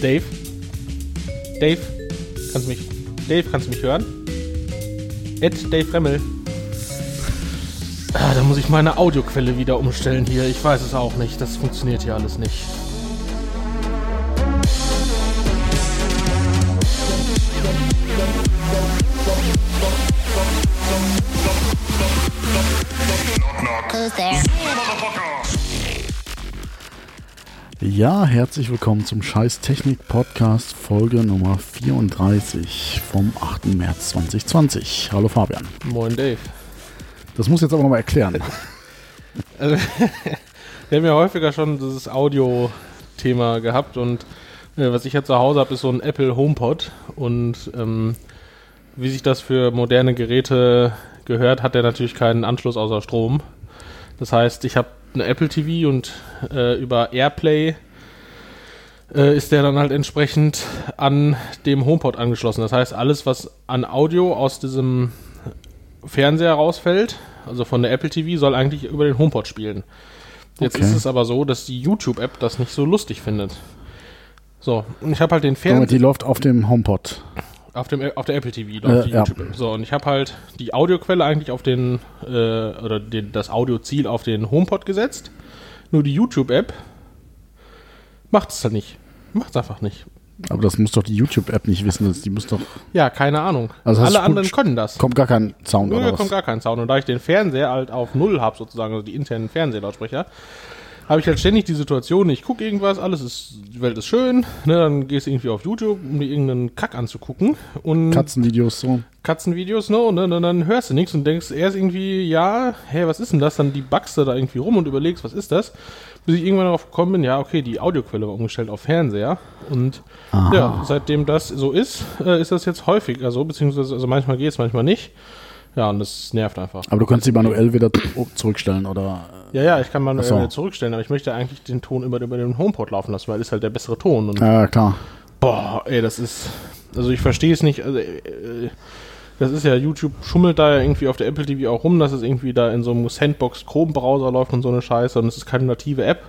Dave? Dave? Kannst du mich. Dave, kannst du mich hören? Ed Dave Remmel. Ah, da muss ich meine Audioquelle wieder umstellen hier. Ich weiß es auch nicht. Das funktioniert hier alles nicht. Ja, herzlich willkommen zum Scheiß Technik Podcast Folge Nummer 34 vom 8. März 2020. Hallo Fabian. Moin Dave. Das muss jetzt aber nochmal erklären. Also, wir haben ja häufiger schon dieses Audio-Thema gehabt und äh, was ich jetzt zu Hause habe, ist so ein Apple HomePod und ähm, wie sich das für moderne Geräte gehört, hat der natürlich keinen Anschluss außer Strom. Das heißt, ich habe eine Apple TV und äh, über AirPlay äh, ist der dann halt entsprechend an dem HomePod angeschlossen. Das heißt, alles, was an Audio aus diesem Fernseher rausfällt, also von der Apple TV, soll eigentlich über den HomePod spielen. Jetzt Okay. ist es aber so, dass die YouTube-App das nicht so lustig findet. So, und ich habe halt den Fernseher. die läuft auf dem HomePod. Auf, dem, auf der Apple TV läuft Äh, die ja. YouTube. So, und ich habe halt die Audioquelle eigentlich auf den, äh, oder den, das Audioziel auf den HomePod gesetzt. Nur die YouTube-App macht es halt nicht. Macht es einfach nicht. Aber das muss doch die YouTube-App nicht wissen. Das, die muss doch. Ja, keine Ahnung. Also Alle anderen können das. Kommt gar kein Sound Nö, oder kommt was? gar kein Sound. Und da ich den Fernseher halt auf Null habe, sozusagen, also die internen Fernsehlautsprecher, habe ich halt ständig die Situation, ich gucke irgendwas, alles ist, die Welt ist schön, ne, dann gehst du irgendwie auf YouTube, um dir irgendeinen Kack anzugucken und Katzenvideos so. Katzenvideos, ne, und dann, dann, dann hörst du nichts und denkst erst irgendwie, ja, hey, was ist denn das? Dann die backst du da irgendwie rum und überlegst, was ist das? Bis ich irgendwann darauf gekommen bin, ja, okay, die Audioquelle war umgestellt auf Fernseher und Aha. ja, seitdem das so ist, äh, ist das jetzt häufiger so, beziehungsweise, also manchmal geht es, manchmal nicht. Ja, und das nervt einfach. Aber du kannst die manuell wieder zurückstellen oder. Ja, ja, ich kann Ach so. äh, zurückstellen, aber ich möchte eigentlich den Ton über, über den HomePod laufen lassen, weil ist halt der bessere Ton. Ja, klar. boah, ey, das ist. Also ich verstehe es nicht. Also, äh, das ist ja, YouTube schummelt da ja irgendwie auf der Apple TV auch rum, dass es irgendwie da in so einem Sandbox Chrome-Browser läuft und so eine Scheiße und es ist keine native App.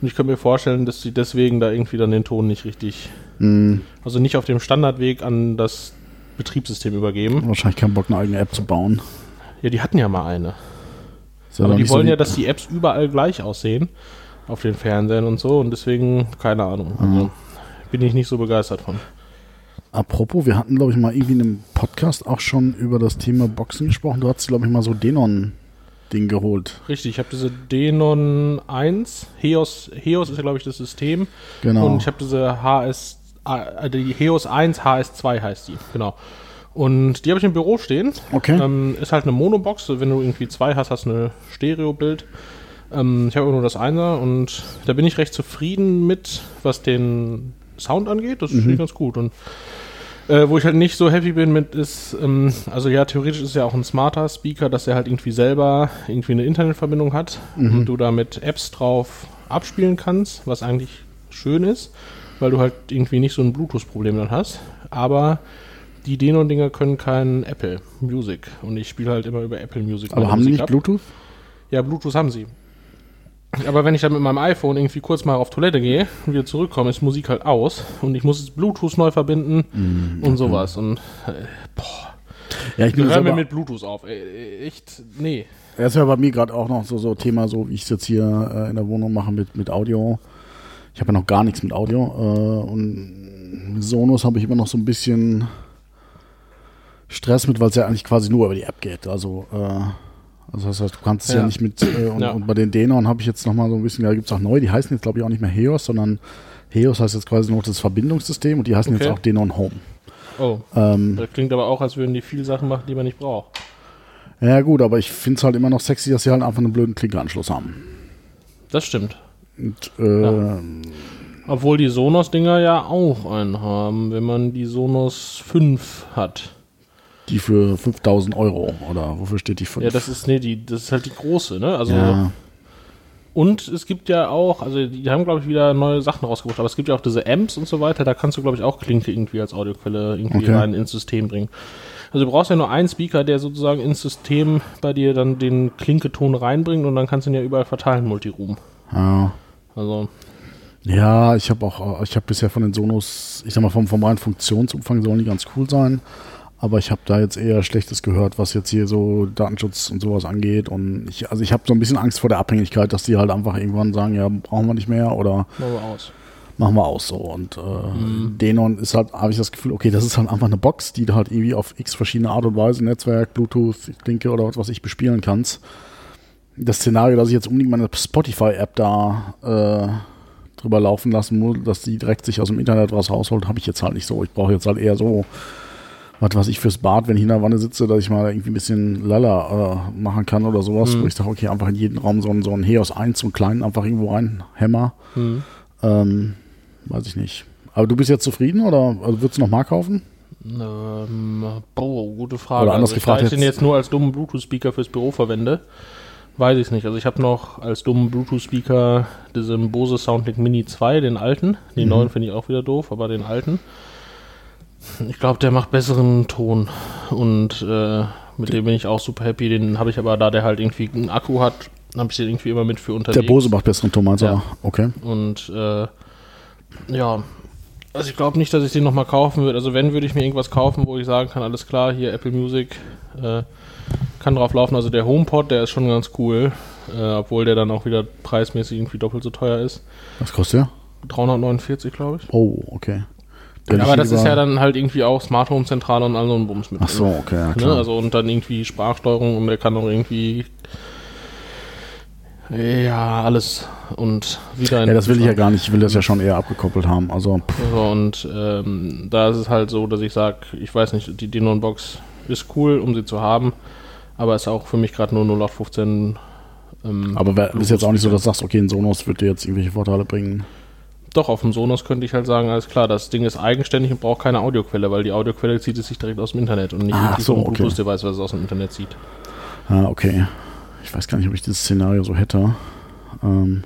Und ich kann mir vorstellen, dass sie deswegen da irgendwie dann den Ton nicht richtig, Hm, also nicht auf dem Standardweg an das Betriebssystem übergeben. wahrscheinlich keinen Bock, eine eigene App zu bauen. Ja, die hatten ja mal eine. Aber die so wollen wie- ja, dass die Apps überall gleich aussehen auf den Fernsehern und so und deswegen, keine Ahnung. Also, bin ich nicht so begeistert von. Apropos, wir hatten, glaube ich, mal irgendwie in einem Podcast auch schon über das Thema Boxen gesprochen. Du hast, glaube ich, mal so Denon-Ding geholt. Richtig, ich habe diese Denon 1, Heos, Heos ist ja glaube ich das System Genau. und ich habe diese HS, äh, die Heos 1 HS2 heißt die, genau. Und die habe ich im Büro stehen. Okay. Ähm, ist halt eine Monobox, wenn du irgendwie zwei hast, hast du eine Stereo-Bild. Ähm, ich habe nur das eine und da bin ich recht zufrieden mit, was den Sound angeht. Das Mhm. finde ich ganz gut. Und äh, wo ich halt nicht so happy bin mit ist, ähm, also ja, theoretisch ist ja auch ein smarter Speaker, dass er halt irgendwie selber irgendwie eine Internetverbindung hat Mhm. und du da mit Apps drauf abspielen kannst, was eigentlich schön ist, weil du halt irgendwie nicht so ein Bluetooth-Problem dann hast. Aber die Denon-Dinger können kein Apple Music und ich spiele halt immer über Apple Music. Aber haben die Musik nicht ab. Bluetooth? Ja, Bluetooth haben sie. Aber wenn ich dann mit meinem iPhone irgendwie kurz mal auf Toilette gehe und wieder zurückkomme, ist Musik halt aus und ich muss es Bluetooth neu verbinden Mhm, und sowas. Und äh, boah, Ja, ich bin hör mir mit Bluetooth auf. Ey, echt, nee. Das ist ja bei mir gerade auch noch so, so Thema, so wie ich es jetzt hier äh, in der Wohnung mache mit, mit Audio. Ich habe ja noch gar nichts mit Audio. Äh, und Sonos habe ich immer noch so ein bisschen Stress mit, weil es ja eigentlich quasi nur über die App geht. Also, äh, also das heißt, du kannst es ja, Ja. nicht mit. Äh, und, Ja. und bei den Denon habe ich jetzt noch mal so ein bisschen, da gibt es auch neu, die heißen jetzt glaube ich auch nicht mehr Heos, sondern Heos heißt jetzt quasi noch das Verbindungssystem und die heißen Okay. jetzt auch Denon Home. Oh, Ähm, das klingt aber auch, als würden die viel Sachen machen, die man nicht braucht. ja gut, aber ich finde es halt immer noch sexy, dass sie halt einfach einen blöden Klinkeanschluss haben. Das stimmt. Und, äh, Ja. Obwohl die Sonos-Dinger ja auch einen haben, wenn man die Sonos 5 hat. Die für 5000 Euro oder wofür steht die 5? Ja, das ist, nee, die, das ist halt die große, ne? Also, ja, Und es gibt ja auch, also die haben, glaube ich, wieder neue Sachen rausgebracht, aber es gibt ja auch diese Amps und so weiter, da kannst du, glaube ich, auch Klinke irgendwie als Audioquelle irgendwie Okay. rein ins System bringen. Also du brauchst ja nur einen Speaker, der sozusagen ins System bei dir dann den Klinketon reinbringt und dann kannst du ihn ja überall verteilen, Multiroom. ja. Also, Ja, ich habe auch, ich habe bisher von den Sonos, ich sag mal, vom, vom reinen Funktionsumfang sollen die ganz cool sein. Aber ich habe da jetzt eher Schlechtes gehört, was jetzt hier so Datenschutz und sowas angeht. Und ich, also ich habe so ein bisschen Angst vor der Abhängigkeit, dass die halt einfach irgendwann sagen, ja, brauchen wir nicht mehr oder Machen wir aus. machen wir aus so. Und äh, Denon ist halt, habe ich das Gefühl, okay, das ist halt einfach eine Box, die du halt irgendwie auf x verschiedene Art und Weise, Netzwerk, Bluetooth, Linke oder was weiß ich bespielen kannst. Das Szenario, dass ich jetzt unbedingt meine Spotify-App da äh, drüber laufen lassen muss, dass die direkt sich aus dem Internet was rausholt, habe ich jetzt halt nicht so. Ich brauche jetzt halt eher so, was weiß ich fürs Bad, wenn ich in der Wanne sitze, dass ich mal irgendwie ein bisschen Lala äh, machen kann oder sowas, wo ich sage, okay, einfach in jeden Raum so ein, so ein Heos 1, so einen kleinen einfach irgendwo rein, Hämmer. Mhm. Ähm, weiß ich nicht. Aber du bist jetzt zufrieden oder also würdest du noch mal kaufen? Ähm, boah, gute Frage. Oder anders also, gefragt da ich den jetzt- nur als dummen Bluetooth-Speaker fürs Büro verwende, weiß ich es nicht. Also ich habe noch als dummen Bluetooth-Speaker diesen Bose Soundlink Mini 2, den alten. Mhm. Den neuen finde ich auch wieder doof, aber den alten. Ich glaube, der macht besseren Ton und äh, mit dem bin ich auch super happy. Den habe ich aber, da der halt irgendwie einen Akku hat, habe ich den irgendwie immer mit für unterwegs. Der Bose macht besseren Ton, meinst du? Ja. Okay. Und äh, ja, also ich glaube nicht, dass ich den nochmal kaufen würde. Also wenn, würde ich mir irgendwas kaufen, wo ich sagen kann, alles klar, hier Apple Music äh, kann drauf laufen. Also der HomePod, der ist schon ganz cool, äh, obwohl der dann auch wieder preismäßig irgendwie doppelt so teuer ist. Was kostet der? 349, glaube ich. Oh, okay. Der aber das ist ja dann halt irgendwie auch Smart Home Zentrale und all so ein Bums mit. Ach so, okay, ja, Ne? klar. Also und dann irgendwie Sprachsteuerung und der kann auch irgendwie ja, alles und wieder in ja, das will ich ja gar nicht. Ich will das ja schon eher abgekoppelt haben. Also, pff, So, und ähm, da ist es halt so, dass ich sage, ich weiß nicht, die Denon-Box ist cool, um sie zu haben, aber ist auch für mich gerade nur 0815. Ähm, aber ist jetzt auch nicht so, dass du sagst, okay, ein Sonos wird dir jetzt irgendwelche Vorteile bringen. Doch, auf dem Sonos könnte ich halt sagen, alles klar, das Ding ist eigenständig und braucht keine Audioquelle, weil die Audioquelle zieht es sich direkt aus dem Internet und nicht Ah, so, vom okay. Bluetooth-Device, was es aus dem Internet zieht. Ah, okay. Ich weiß gar nicht, ob ich dieses Szenario so hätte. Ähm,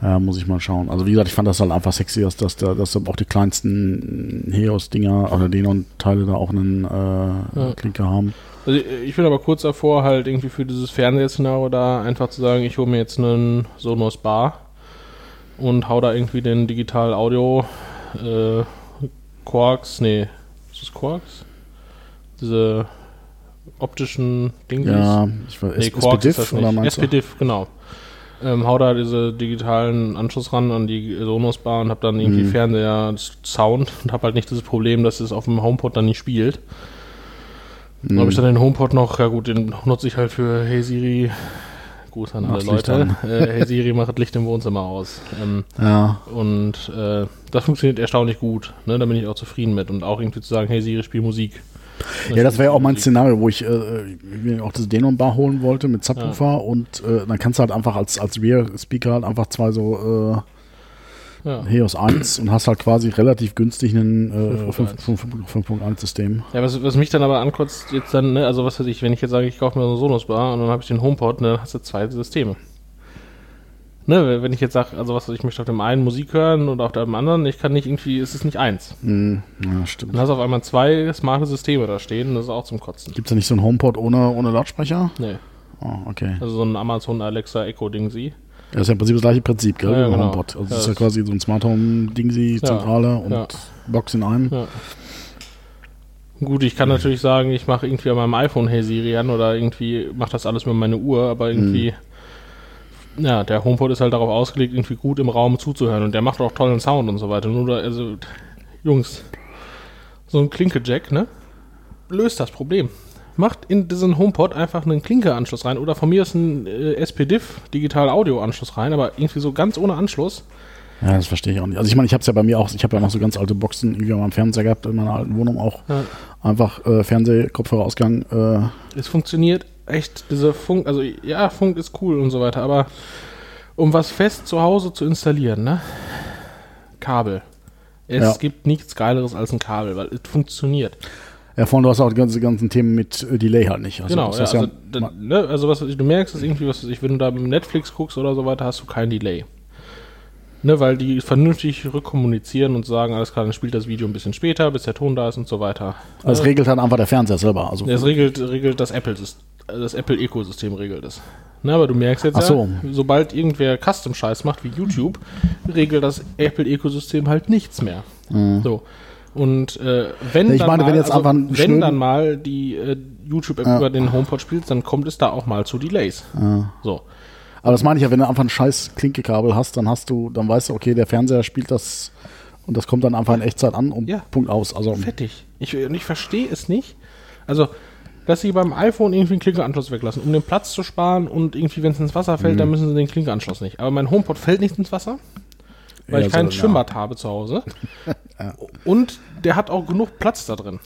ja, muss ich mal schauen. Also wie gesagt, ich fand das halt einfach sexy, dass, dass, da- dass da auch die kleinsten Heos-Dinger oder Denon-Teile da auch einen äh, Ja. Klinker haben. Also ich bin aber kurz davor, halt irgendwie für dieses Fernsehszenario da einfach zu sagen, ich hole mir jetzt einen Sonos Bar und hau da irgendwie den Digital Audio äh, Quarks, nee, ist das Quarks? Diese optischen Dingsies? Ja, ich weiß, nee, S- Quarks ist das SPDIF oder nicht. meinst du? SPDIF, genau. Ähm, hau da diese digitalen Anschluss ran an die Sonos Bar und hab dann irgendwie Mhm. Fernseher Sound und hab halt nicht das Problem, dass es auf dem HomePod dann nicht spielt. Dann habe ich dann den HomePod noch, ja gut, den nutze ich halt für Hey Siri. Gruß an alle Leute. Äh, hey Siri macht das Licht im Wohnzimmer aus. Ähm, Ja, und äh, das funktioniert erstaunlich gut. Ne? Da bin ich auch zufrieden mit. Und auch irgendwie zu sagen, hey Siri, spiel Musik. Ja, das wäre ja auch mein. Szenario, wo ich äh, mir auch das Denon-Bar holen wollte mit Subwoofer und äh, dann kannst du halt einfach als, als Rear-Speaker halt einfach zwei so Ja. Heos 1 und hast halt quasi relativ günstig einen äh, 5.1. 5.1-System. Ja, was, was mich dann aber ankotzt, jetzt dann, ne, also was weiß ich, wenn ich jetzt sage, ich kaufe mir so eine Sonos-Bar und dann habe ich den HomePod, ne, dann hast du zwei Systeme. Ne, wenn ich jetzt sage, also was ich, möchte auf dem einen Musik hören und auf dem anderen, ich kann nicht irgendwie, es ist nicht eins. Hm, ja, stimmt. Dann hast du auf einmal zwei smarte Systeme da stehen, das ist auch zum Kotzen. Gibt es da nicht so einen HomePod ohne, ohne Lautsprecher? Nee, Oh, okay. also so ein Amazon Alexa Echo Ding sie. Das ist ja im Prinzip das gleiche Prinzip, gell? Ja, genau. HomePod. Also Ja, das ist ja quasi so ein Smart Home Dingsi, Zentrale und. Box in einem. Gut, ich kann natürlich sagen, ich mache irgendwie an meinem iPhone Hey Siri an oder irgendwie mache das alles mit meiner Uhr, aber irgendwie, ja, der HomePod ist halt darauf ausgelegt, irgendwie gut im Raum zuzuhören und der macht auch tollen Sound und so weiter. Nur, da, also, Jungs, so ein Klinke-Jack, ne? Löst das Problem. Macht in diesen HomePod einfach einen Klinke-Anschluss rein oder von mir ist ein äh, SPDIF, Digital-Audio-Anschluss rein, aber irgendwie so ganz ohne Anschluss. Ja, das verstehe ich auch nicht. Also ich meine, ich habe es ja bei mir auch, ich habe ja noch so ganz alte Boxen irgendwie meinem Fernseher gehabt in meiner alten Wohnung auch. Ja. Einfach äh, Fernseh, Kopfhörerausgang. Äh, Es funktioniert echt, dieser Funk, also ja, Funk ist cool und so weiter, aber um was fest zu Hause zu installieren, ne? Kabel. Es Ja. gibt nichts Geileres als ein Kabel, weil es funktioniert. Ja, vorhin du hast auch die ganzen, ganzen Themen mit äh, Delay halt nicht. Also, genau, das ja, also, da- ne, also was du merkst, ist irgendwie, was ich, wenn du da mit Netflix guckst oder so weiter, hast du kein Delay. Ne, weil die vernünftig rückkommunizieren und sagen, alles klar, dann spielt das Video ein bisschen später, bis der Ton da ist und so weiter. also es regelt halt einfach der Fernseher selber. Also Das regelt, regelt das Apple, das Apple-Ökosystem regelt es. Na, aber du merkst jetzt so. ja, sobald irgendwer Custom-Scheiß macht wie YouTube, regelt das Apple-Ökosystem halt nichts mehr. So. Und äh, wenn, Ja, ich dann meine, mal, wenn jetzt einfach ein wenn dann mal die äh, YouTube-App Ja. über den HomePod spielt, dann kommt es da auch mal zu Delays. So. Aber das meine ich ja, wenn du einfach ein scheiß Klinkekabel hast, dann hast du, dann weißt du, okay, der Fernseher spielt das und das kommt dann einfach in Echtzeit an und Ja. Punkt aus. Also Fertig. Ich, ich verstehe es nicht. Also, dass sie beim iPhone irgendwie einen Klinkeanschluss weglassen, um den Platz zu sparen und irgendwie, wenn es ins Wasser fällt, Mhm. dann müssen sie den Klinkeanschluss nicht. Aber mein HomePod fällt nicht ins Wasser, weil Ja, ich kein so, ja. Schwimmbad habe zu Hause. Und der hat auch genug Platz da drin.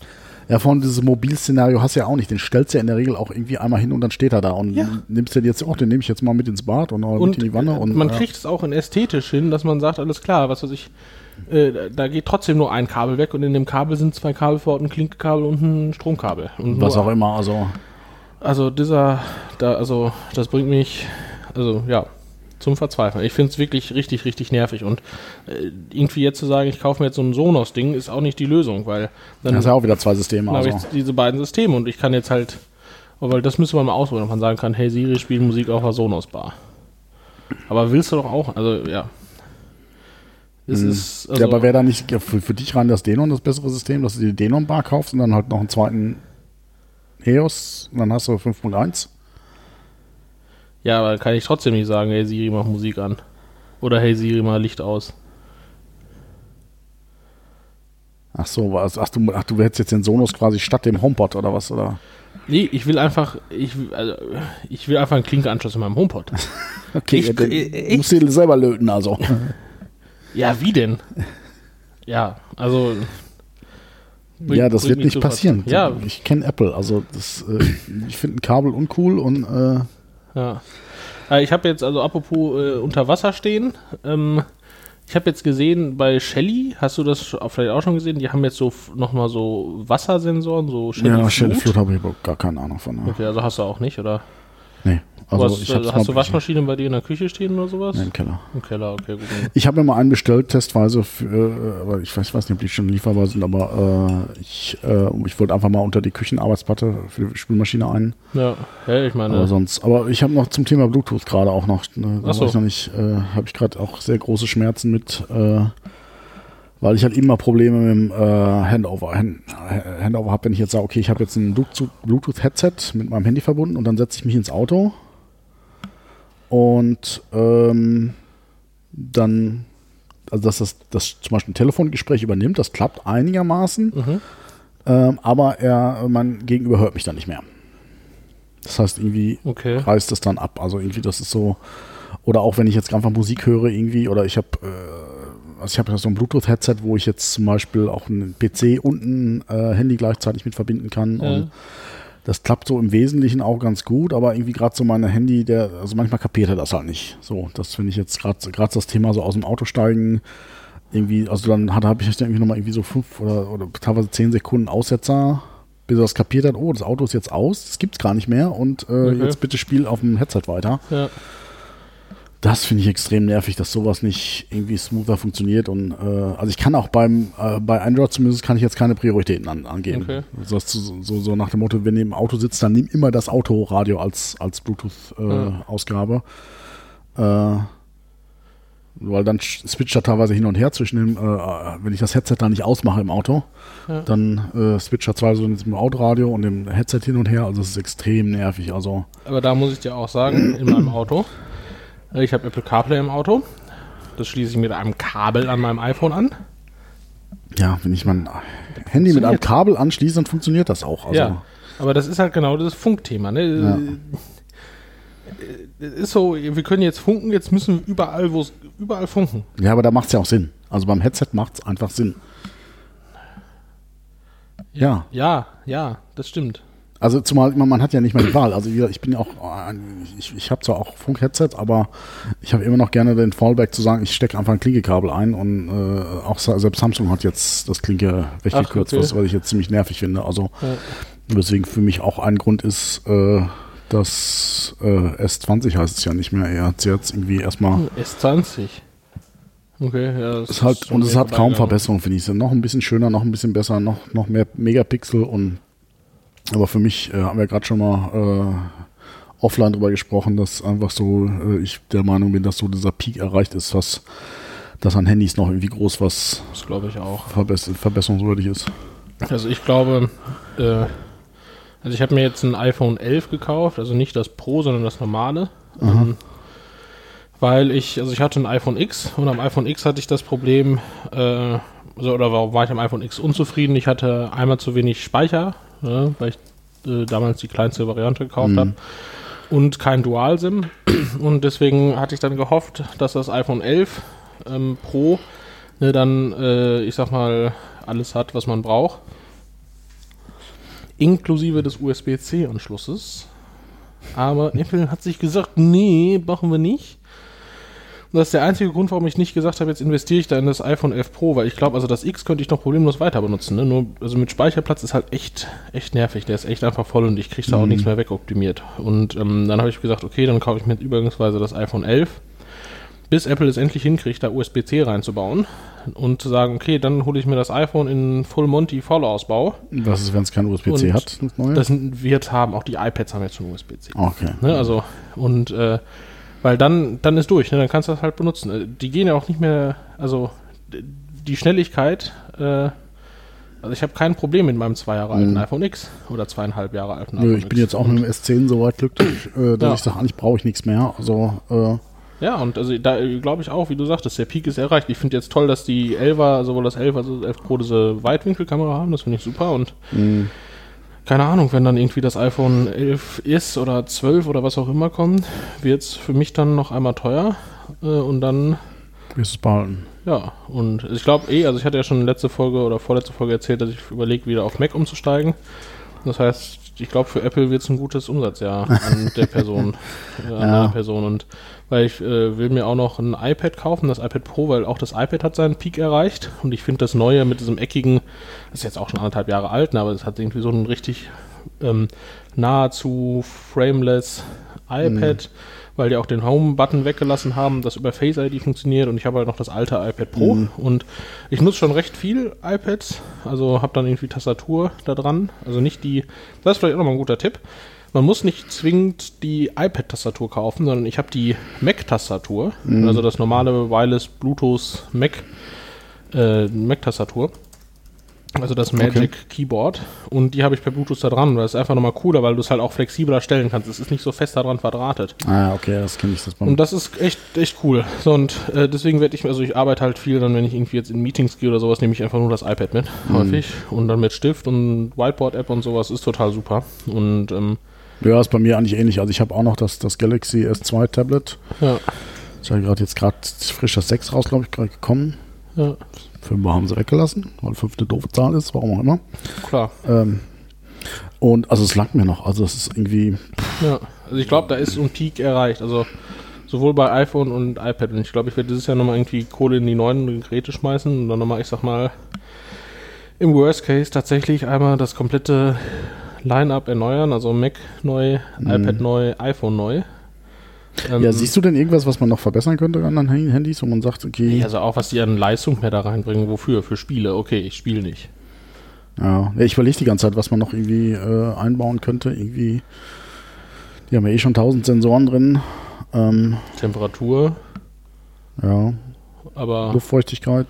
Ja, von diesem Mobilszenario hast du ja auch nicht. Den stellst du ja in der Regel auch irgendwie einmal hin und dann steht er da. Und Ja. nimmst den jetzt auch, den nehme ich jetzt mal mit ins Bad und, Und mit in die Wanne. äh, Und, man ja. kriegt es auch in ästhetisch hin, dass man sagt, alles klar, was weiß ich, äh, da geht trotzdem nur ein Kabel weg und in dem Kabel sind zwei Kabel vor Ort, ein Klinkekabel und ein Stromkabel. Und was auch immer. Also Also dieser, da, also das bringt mich, also ja, zum Verzweifeln. Ich finde es wirklich richtig, richtig nervig und äh, irgendwie jetzt zu sagen, ich kaufe mir jetzt so ein Sonos-Ding, ist auch nicht die Lösung, weil dann, hast du ja auch wieder zwei Systeme. dann habe Also. ich diese beiden Systeme und ich kann jetzt halt, weil das müsste man mal ausprobieren, ob man sagen kann, hey Siri, spiel Musik auf der Sonos-Bar. Aber willst du doch auch, also ja. Es ist, also, ja, aber wäre da nicht für, für dich rein das Denon das bessere System, dass du die Denon-Bar kaufst und dann halt noch einen zweiten EOS und dann hast du 5.1? Ja, aber kann ich trotzdem nicht sagen, hey Siri, mach Musik an. Oder hey Siri, mal Licht aus. Ach so, was, ach, du, ach, du hättest jetzt den Sonos quasi statt dem HomePod oder was? Oder? Nee, ich will einfach, ich, will- also, ich will einfach einen Klinkeanschluss in meinem HomePod. Okay, Ich- äh, musst du dir selber löten, also. Ja, wie denn? Ja, also. bringt- ja, das wird nicht passieren. Ja, Ich kenne Apple, also das, äh, ich finde ein Kabel uncool und äh, ja. Äh, Ich habe jetzt, also apropos äh, unter Wasser stehen, ähm, ich habe jetzt gesehen bei Shelly, hast du das vielleicht auch schon gesehen? Die haben jetzt so nochmal so Wassersensoren, so Shelly ja, Shell Flut. Habe ich aber gar keine Ahnung von. Ja. Okay, also hast du auch nicht, oder? Nee, also hast, ich äh, hast du Waschmaschinen bei dir in der Küche stehen oder sowas? Nee, im Keller. Im Keller, okay, gut. Ich habe mir mal einen bestellt, testweise, für, äh, aber ich weiß, weiß nicht, ob die schon lieferbar sind, aber äh, ich, äh, ich wollte einfach mal unter die Küchenarbeitsplatte für die Spülmaschine ein. Ja, ja ich meine, Aber sonst, aber ich habe noch zum Thema Bluetooth gerade auch noch, ne, da so. ich noch nicht, äh, habe ich gerade auch sehr große Schmerzen mit, äh, weil ich halt immer Probleme mit dem äh, Handover, Hand, Handover habe, wenn ich jetzt sage, okay, ich habe jetzt ein Bluetooth- Bluetooth-Headset mit meinem Handy verbunden und dann setze ich mich ins Auto und ähm, dann, also dass das, das zum Beispiel ein Telefongespräch übernimmt, das klappt einigermaßen, Mhm. ähm, aber er, mein Gegenüber hört mich dann nicht mehr. Das heißt, irgendwie okay. reißt es dann ab. Also irgendwie, das ist so, oder auch wenn ich jetzt einfach Musik höre irgendwie, oder ich habe, äh, also ich habe ja so ein Bluetooth-Headset, wo ich jetzt zum Beispiel auch einen PC und ein äh, Handy gleichzeitig mit verbinden kann. Ja. Und das klappt so im Wesentlichen auch ganz gut, aber irgendwie gerade so mein Handy, der, also manchmal kapiert er das halt nicht. So, das finde ich jetzt gerade gerade das Thema so aus dem Auto steigen, irgendwie, also dann habe ich irgendwie nochmal irgendwie so fünf oder, oder teilweise zehn Sekunden Aussetzer, bis er das kapiert hat, oh, das Auto ist jetzt aus, das gibt's gar nicht mehr und äh, Okay. jetzt bitte spiel auf dem Headset weiter. Ja. Das finde ich extrem nervig, dass sowas nicht irgendwie smoother funktioniert. Und äh, also ich kann auch beim äh, bei Android zumindest kann ich jetzt keine Prioritäten an, angeben. Okay. Also so, so, so nach dem Motto, wenn du im Auto sitzt, dann nimm immer das Autoradio als, als Ja. Bluetooth-Ausgabe. Äh, weil dann switcht er teilweise hin und her zwischen dem, äh, wenn ich das Headset dann nicht ausmache im Auto, Ja. dann äh, switcht er zwar so im Autoradio und dem Headset hin und her, also es ist extrem nervig. Also Aber da muss ich dir auch sagen, in meinem Auto, äh, ich habe Apple CarPlay im Auto. Das schließe ich mit einem Kabel an meinem iPhone an. Ja, wenn ich mein Handy mit einem Kabel anschließe, dann funktioniert das auch. Also, ja. Aber das ist halt genau das Funkthema. Ne? Ja. Es ist so, wir können jetzt funken, jetzt müssen wir überall, wo es überall funken. ja, aber da macht es ja auch Sinn. Also beim Headset macht es einfach Sinn. Ja, Ja, ja, das stimmt. Also zumal man, man hat ja nicht mehr die Wahl. Also ich bin ja auch, ein- ich, ich habe zwar auch Funk-Headset, aber ich habe immer noch gerne den Fallback zu sagen, ich stecke einfach ein Klinkekabel ein und äh, auch selbst Samsung hat jetzt das Klinke weggekürzt, Ach, okay. was, was ich jetzt ziemlich nervig finde. Also Ja. weswegen für mich auch ein Grund ist, äh, das äh, S20 heißt es ja nicht mehr. Er hat jetzt irgendwie erstmal S20. Okay, ja. Das Es hat, schon und es hat kaum vorbeigegangen. Verbesserung, finde ich. Noch ein bisschen schöner, noch ein bisschen besser, noch, noch mehr Megapixel und Aber für mich äh, haben wir gerade schon mal äh, offline drüber gesprochen, dass einfach so, äh, ich der Meinung bin, dass so dieser Peak erreicht ist, was dass an Handys noch irgendwie groß was Das glaube ich auch. verbess verbesserungswürdig ist. Also ich glaube, äh, also ich habe mir jetzt ein iPhone 11 gekauft, also nicht das Pro, sondern das normale. Ähm, weil ich, also ich hatte ein iPhone X und am iPhone X hatte ich das Problem, äh, also, oder warum war ich am iPhone X unzufrieden? Ich hatte einmal zu wenig Speicher, ne, weil ich äh, damals die kleinste Variante gekauft habe und kein Dual-SIM. Und deswegen hatte ich dann gehofft, dass das iPhone 11 ähm, Pro ne, dann, äh, ich sag mal, alles hat, was man braucht. Inklusive des USB-C-Anschlusses. Aber Apple hat sich gesagt, nee, brauchen wir nicht. Und das ist der einzige Grund, warum ich nicht gesagt habe, jetzt investiere ich da in das iPhone 11 Pro, weil ich glaube, also das X könnte ich noch problemlos weiter benutzen. Ne? Nur, also mit Speicherplatz ist halt echt, echt nervig. Der ist echt einfach voll und ich kriege da auch nichts mehr wegoptimiert. Und ähm, dann habe ich gesagt, okay, dann kaufe ich mir jetzt übergangsweise das iPhone 11 bis Apple es endlich hinkriegt, da USB-C reinzubauen und zu sagen, okay, dann hole ich mir das iPhone in Full Monty Vollausbau. Was ist, wenn es kein USB-C hat? Das? Das wird haben, auch die iPads haben jetzt schon USB-C. okay. Ne, also, und äh, weil dann, dann ist durch, ne, dann kannst du das halt benutzen. Äh, Die gehen ja auch nicht mehr, also die Schnelligkeit, äh, also ich habe kein Problem mit meinem zwei Jahre alten iPhone X oder zweieinhalb Jahre alten Nö, iPhone ich bin X. jetzt auch mit dem S10 so weit glücklich, äh, dass Ja. ich sage, eigentlich brauche ich nichts mehr. Also, äh, Ja, und also da glaube ich auch, wie du sagtest, der Peak ist erreicht. Ich finde jetzt toll, dass die 11er, sowohl das 11 als auch das 11 Pro diese Weitwinkelkamera haben, das finde ich super und keine Ahnung, wenn dann irgendwie das iPhone 11 ist oder 12 oder was auch immer kommt, wird es für mich dann noch einmal teuer äh, und dann wirst es behalten. ja, und ich glaube eh, also ich hatte ja schon letzte Folge oder vorletzte Folge erzählt, dass ich überlege, wieder auf Mac umzusteigen. Das heißt, ich glaube, für Apple wird es ein gutes Umsatzjahr an der Person, äh, an Ja. Person. Und weil ich äh, will mir auch noch ein iPad kaufen, das iPad Pro, weil auch das iPad hat seinen Peak erreicht. Und ich finde das neue mit diesem eckigen, das ist jetzt auch schon anderthalb Jahre alt, ne, aber es hat irgendwie so einen richtig ähm, nahezu frameless iPad, weil die auch den Home-Button weggelassen haben, das über Face ID funktioniert. Und ich habe halt noch das alte iPad Pro. Und ich nutze schon recht viel iPads, also habe dann irgendwie Tastatur da dran, also nicht die, das ist vielleicht auch nochmal ein guter Tipp, man muss nicht zwingend die iPad-Tastatur kaufen, sondern ich habe die Mac-Tastatur, also das normale Wireless Bluetooth Mac, äh, Mac-Tastatur. Also das Magic Keyboard. Und die habe ich per Bluetooth da dran. Das ist einfach nochmal cooler, weil du es halt auch flexibler stellen kannst. Es ist nicht so fest daran verdrahtet. Ah, okay, das kenne ich. Das Und das ist echt, echt cool. So, und äh, deswegen werde ich, also ich arbeite halt viel, dann wenn ich irgendwie jetzt in Meetings gehe oder sowas, nehme ich einfach nur das iPad mit, häufig. Und dann mit Stift und Whiteboard-App und sowas ist total super. Und ähm, ja, ist bei mir eigentlich ähnlich. Also ich habe auch noch das, das Galaxy S2 Tablet. ja, Ist ja gerade jetzt gerade frisch das 6 raus, glaube ich, gerade gekommen. Ja, Fünfer haben sie weggelassen, weil 5 eine doofe Zahl ist, warum auch immer. klar. Ähm, und also es lag mir noch. Also es ist irgendwie, Ja, also ich glaube, da ist so ein Peak erreicht. Also sowohl bei iPhone und iPad. Und ich glaube, ich werde dieses Jahr nochmal irgendwie Kohle in die neuen Geräte schmeißen und dann nochmal, ich sag mal, im Worst Case tatsächlich einmal das komplette Line-Up erneuern. Also Mac neu, iPad neu, iPhone neu. Ähm, ja, siehst du denn irgendwas, was man noch verbessern könnte an anderen Hand- Handys, wo man sagt, okay, also auch was die an Leistung mehr da reinbringen. Wofür? Für Spiele. Okay, ich spiele nicht. ja, ich überlege die ganze Zeit, was man noch irgendwie äh, einbauen könnte. Irgendwie, die haben ja eh schon 1000 Sensoren drin. Ähm, Temperatur, ja, aber Luftfeuchtigkeit.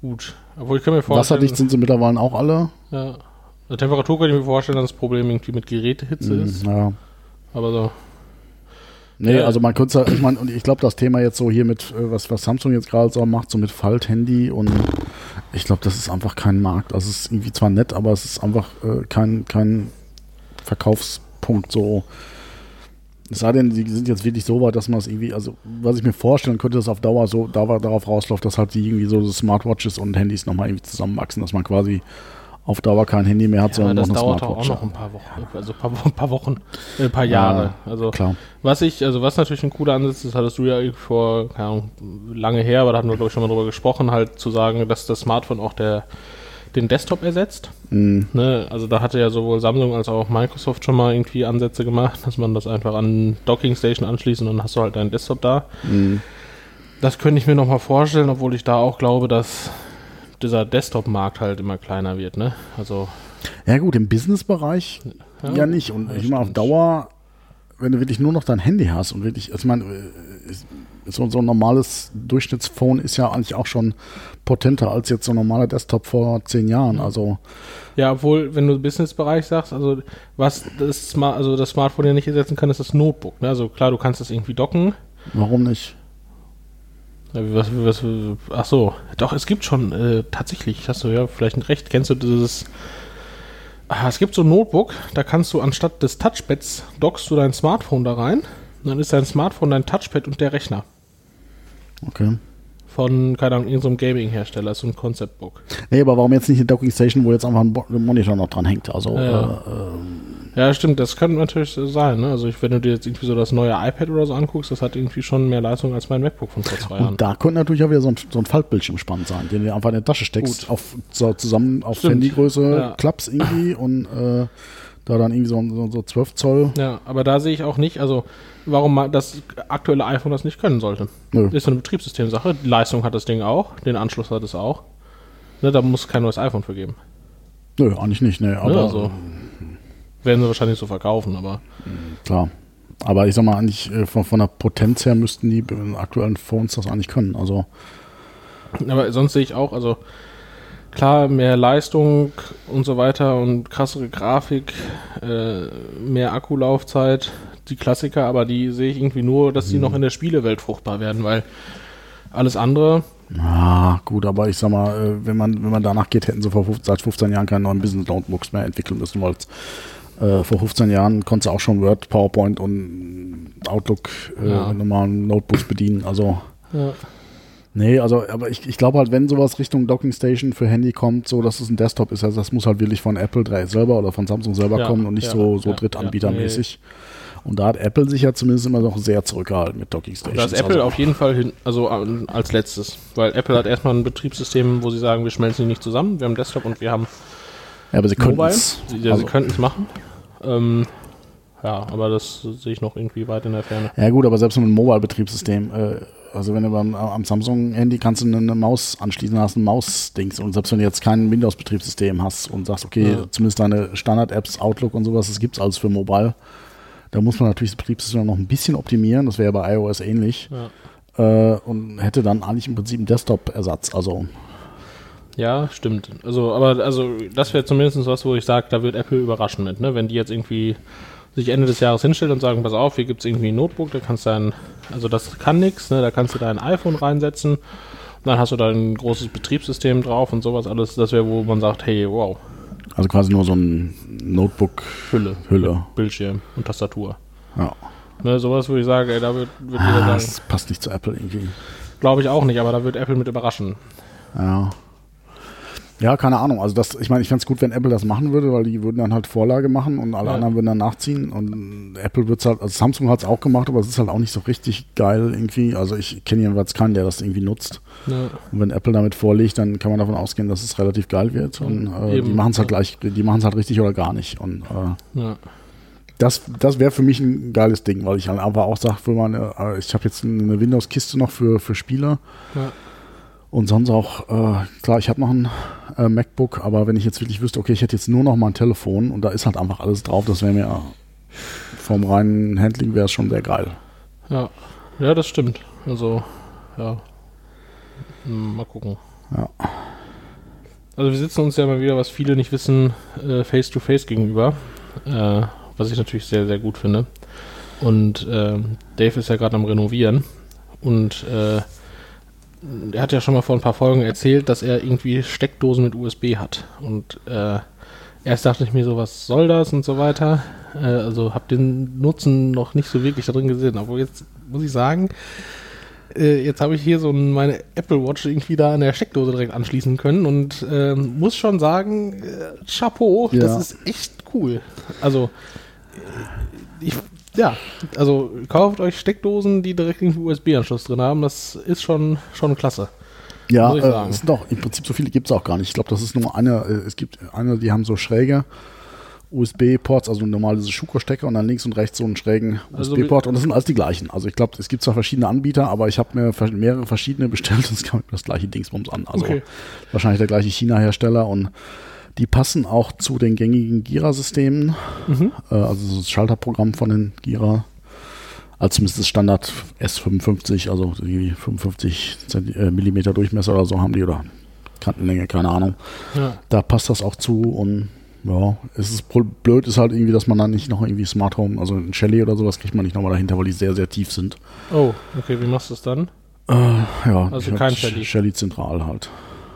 gut. Obwohl ich kann mir vorstellen... Wasserdicht sind sie mittlerweile auch alle. Ja. Also Temperatur kann ich mir vorstellen, dass das Problem irgendwie mit Gerätehitze ist. Mhm, ja. Aber so, Nee, Ja. also man könnte, ich meine, und ich glaube, das Thema jetzt so hier mit, äh, was, was Samsung jetzt gerade so macht, so mit Falthandy und ich glaube, das ist einfach kein Markt. Also es ist irgendwie zwar nett, aber es ist einfach äh, kein, kein Verkaufspunkt so. Es sei denn, die sind jetzt wirklich so weit, dass man es irgendwie, also was ich mir vorstellen könnte, dass auf Dauer so da, darauf rausläuft, dass halt die irgendwie so Smartwatches und Handys nochmal irgendwie zusammenwachsen, dass man quasi auf Dauer kein Handy mehr hat, ja, sondern das noch eine dauert auch noch ein paar Wochen. Also ein paar, ein paar Wochen, äh, ein paar Jahre. Also Klar. was ich, also was natürlich ein cooler Ansatz ist, hattest du ja vor, keine Ahnung, lange her, aber da hatten wir glaube ich schon mal drüber gesprochen, halt zu sagen, dass das Smartphone auch der den Desktop ersetzt. Mhm. Ne? Also da hatte ja sowohl Samsung als auch Microsoft schon mal irgendwie Ansätze gemacht, dass man das einfach an Docking Station anschließt und dann hast du halt deinen Desktop da. Mhm. Das könnte ich mir nochmal vorstellen, obwohl ich da auch glaube, dass dieser Desktop-Markt halt immer kleiner wird, ne? Also, Ja gut, im Business-Bereich Ja, nicht. Und ich meine, auf Dauer, wenn du wirklich nur noch dein Handy hast und wirklich, also ich meine, äh, so, so ein normales Durchschnittsphone ist ja eigentlich auch schon potenter als jetzt so ein normaler Desktop vor zehn Jahren. Also, Ja, obwohl, wenn du Businessbereich sagst, also was das, Smart, also das Smartphone ja nicht ersetzen kann, ist das Notebook. Ne? Also klar, du kannst das irgendwie docken. warum nicht? Was, was, ach so, doch, es gibt schon äh, tatsächlich, hast du ja vielleicht recht, kennst du dieses. Ah, es gibt so ein Notebook, da kannst du anstatt des Touchpads dockst du dein Smartphone da rein. Und dann ist dein Smartphone dein Touchpad und der Rechner. Okay. Von, keine Ahnung, irgendeinem Gaming-Hersteller, so ein Concept-Book. Nee, aber warum jetzt nicht eine Docking Station, wo jetzt einfach ein Monitor noch dran hängt? Also, Ja. Äh, Ja, stimmt, das könnte natürlich so sein. Ne? Also, ich, wenn du dir jetzt irgendwie so das neue iPad oder so anguckst, das hat irgendwie schon mehr Leistung als mein MacBook von vor zwei Jahren. und da könnte natürlich auch wieder so ein, so ein Faltbildschirm spannend sein, den du einfach in die Tasche steckst, Gut. auf, so zusammen auf Stimmt. Handygröße Ja. klappst irgendwie und äh, da dann irgendwie so, so, so 12 Zoll. Ja, aber da sehe ich auch nicht, also warum das aktuelle iPhone das nicht können sollte. Nö. Ist so eine Betriebssystemsache. Die Leistung hat das Ding auch, den Anschluss hat es auch. Ne, da muss kein neues iPhone für geben. Nö, eigentlich nicht, ne, aber ne, also, werden sie wahrscheinlich so verkaufen, aber klar. Aber ich sag mal, eigentlich äh, von, von der Potenz her müssten die aktuellen Phones das eigentlich können. Also, Aber sonst sehe ich auch, also klar, mehr Leistung und so weiter und krassere Grafik, äh, mehr Akkulaufzeit, die Klassiker, aber die sehe ich irgendwie nur, dass die noch in der Spielewelt fruchtbar werden, weil alles andere, ah, gut, aber ich sag mal, äh, wenn man, wenn man danach geht, hätten sie vor 15, seit 15 Jahren keine neuen Business Notebooks mehr entwickeln müssen, weil äh, vor 15 Jahren konntest du auch schon Word, PowerPoint und Outlook äh, Ja. mit normalen Notebooks bedienen. Also, ja, Nee, also, aber ich, ich glaube halt, wenn sowas Richtung Docking Station für Handy kommt, so dass es ein Desktop ist, also das muss halt wirklich von Apple 3 selber oder von Samsung selber Ja, kommen und nicht ja, so, so ja, drittanbietermäßig. Und da hat Apple sich ja zumindest immer noch sehr zurückgehalten mit Docking da Stations. ist Apple also, auf jeden Fall hin, also an- als letztes, weil Apple hat erstmal ein Betriebssystem, wo sie sagen, wir schmelzen die nicht zusammen, wir haben Desktop und wir haben ja, aber sie Mobile. es. Sie, Also, sie könnten es machen. Ähm, ja, aber das sehe ich noch irgendwie weit in der Ferne. ja gut, aber selbst mit einem Mobile-Betriebssystem, äh, also wenn du beim, am Samsung-Handy kannst du eine, Maus anschließen, hast ein Maus-Dings und selbst wenn du jetzt kein Windows-Betriebssystem hast und sagst, okay, Ja. zumindest deine Standard-Apps, Outlook und sowas, das gibt's alles für Mobile, da muss man natürlich das Betriebssystem noch ein bisschen optimieren, das wäre bei iOS ähnlich. Ja. äh, und hätte dann eigentlich im Prinzip einen Desktop-Ersatz. Also, Ja, stimmt. Also, aber also das wäre zumindest was, wo ich sage, da wird Apple überraschen mit, ne? Wenn die jetzt irgendwie sich Ende des Jahres hinstellt und sagen, pass auf, hier gibt es irgendwie ein Notebook, da kannst du dein, also das kann nichts, ne? Da kannst du dein iPhone reinsetzen und dann hast du da ein großes Betriebssystem drauf und sowas alles. Das wäre, wo man sagt, hey, wow, also quasi nur so ein Notebook. Hülle, Hülle. Bildschirm und Tastatur. Ja. Ne, sowas, wo ich sage, ey, da wird, wird jeder Ah, sagen, das passt nicht zu Apple irgendwie. glaube ich auch nicht, aber da wird Apple mit überraschen. Ja. Ja, keine Ahnung. Also das, ich meine, ich fände es gut, wenn Apple das machen würde, weil die würden dann halt Vorlage machen und alle Ja. anderen würden dann nachziehen. Und Apple wird es halt, also Samsung hat es auch gemacht, aber es ist halt auch nicht so richtig geil irgendwie. Also ich kenne jedenfalls keinen, der das irgendwie nutzt. Ne? Und wenn Apple damit vorlegt, dann kann man davon ausgehen, dass es relativ geil wird. Und äh, die machen es halt ja. gleich, die machen es halt richtig oder gar nicht. Und äh, Ja. das, das wäre für mich ein geiles Ding, weil ich halt einfach auch sage, äh, ich habe jetzt eine Windows-Kiste noch für, für Spiele Ja. Und sonst auch, äh, klar, ich habe noch ein äh, MacBook, aber wenn ich jetzt wirklich wüsste, okay, ich hätte jetzt nur noch mal ein Telefon und da ist halt einfach alles drauf, das wäre mir vom reinen Handling wäre es schon sehr geil. Ja. ja, das stimmt. Also, ja. Hm, Mal gucken. Ja. Also wir sitzen uns ja mal wieder, was viele nicht wissen, äh, face to face gegenüber. Äh, was ich natürlich sehr, sehr gut finde. Und ähm, Dave ist ja gerade am Renovieren. Und äh, er hat ja schon mal vor ein paar Folgen erzählt, dass er irgendwie Steckdosen mit USB hat. Und äh, erst dachte ich mir so, was soll das und so weiter. Äh, also habe den Nutzen noch nicht so wirklich da drin gesehen. Aber jetzt muss ich sagen, äh, jetzt habe ich hier so ein- meine Apple Watch irgendwie da an der Steckdose direkt anschließen können und ähm, muss schon sagen, äh, Chapeau, Ja. das ist echt cool. Also, ich, ja, also kauft euch Steckdosen, die direkt einen USB-Anschluss drin haben, das ist schon, schon klasse. Ja, äh, es sind doch, im Prinzip so viele gibt es auch gar nicht. Ich glaube, das ist nur eine, äh, es gibt eine, die haben so schräge USB-Ports, also normal diese Schuko-Stecker und dann links und rechts so einen schrägen Also USB-Port und das sind alles die gleichen. Also ich glaube, es gibt zwar verschiedene Anbieter, aber ich habe mir mehrere verschiedene bestellt und es kam das gleiche Dingsbums an. Also Okay. wahrscheinlich der gleiche China-Hersteller und Die passen auch zu den gängigen Gira-Systemen, Mhm. äh, also das Schalterprogramm von den Gira. Also zumindest das Standard S55, also die 55 Zenti- äh, Millimeter Durchmesser oder so haben die oder Kantenlänge, keine Ahnung. Ja. Da passt das auch zu und ja, es ist blöd, ist halt irgendwie, dass man dann nicht noch irgendwie Smart Home, also ein Shelly oder sowas kriegt man nicht nochmal dahinter, weil die sehr, sehr tief sind. Oh, okay, wie machst du es dann? Äh, ja, Also kein Shelly. Shelly zentral halt.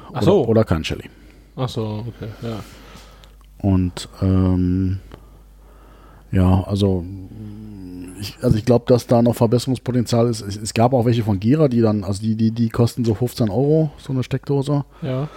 Ach oder, so. Oder kein Shelly. Ach so, okay, ja. Und ähm, ja, also ich, also ich glaube, dass da noch Verbesserungspotenzial ist. Es, es gab auch welche von Gira, die dann, also die, die, die kosten so 15 Euro, so eine Steckdose. Ja.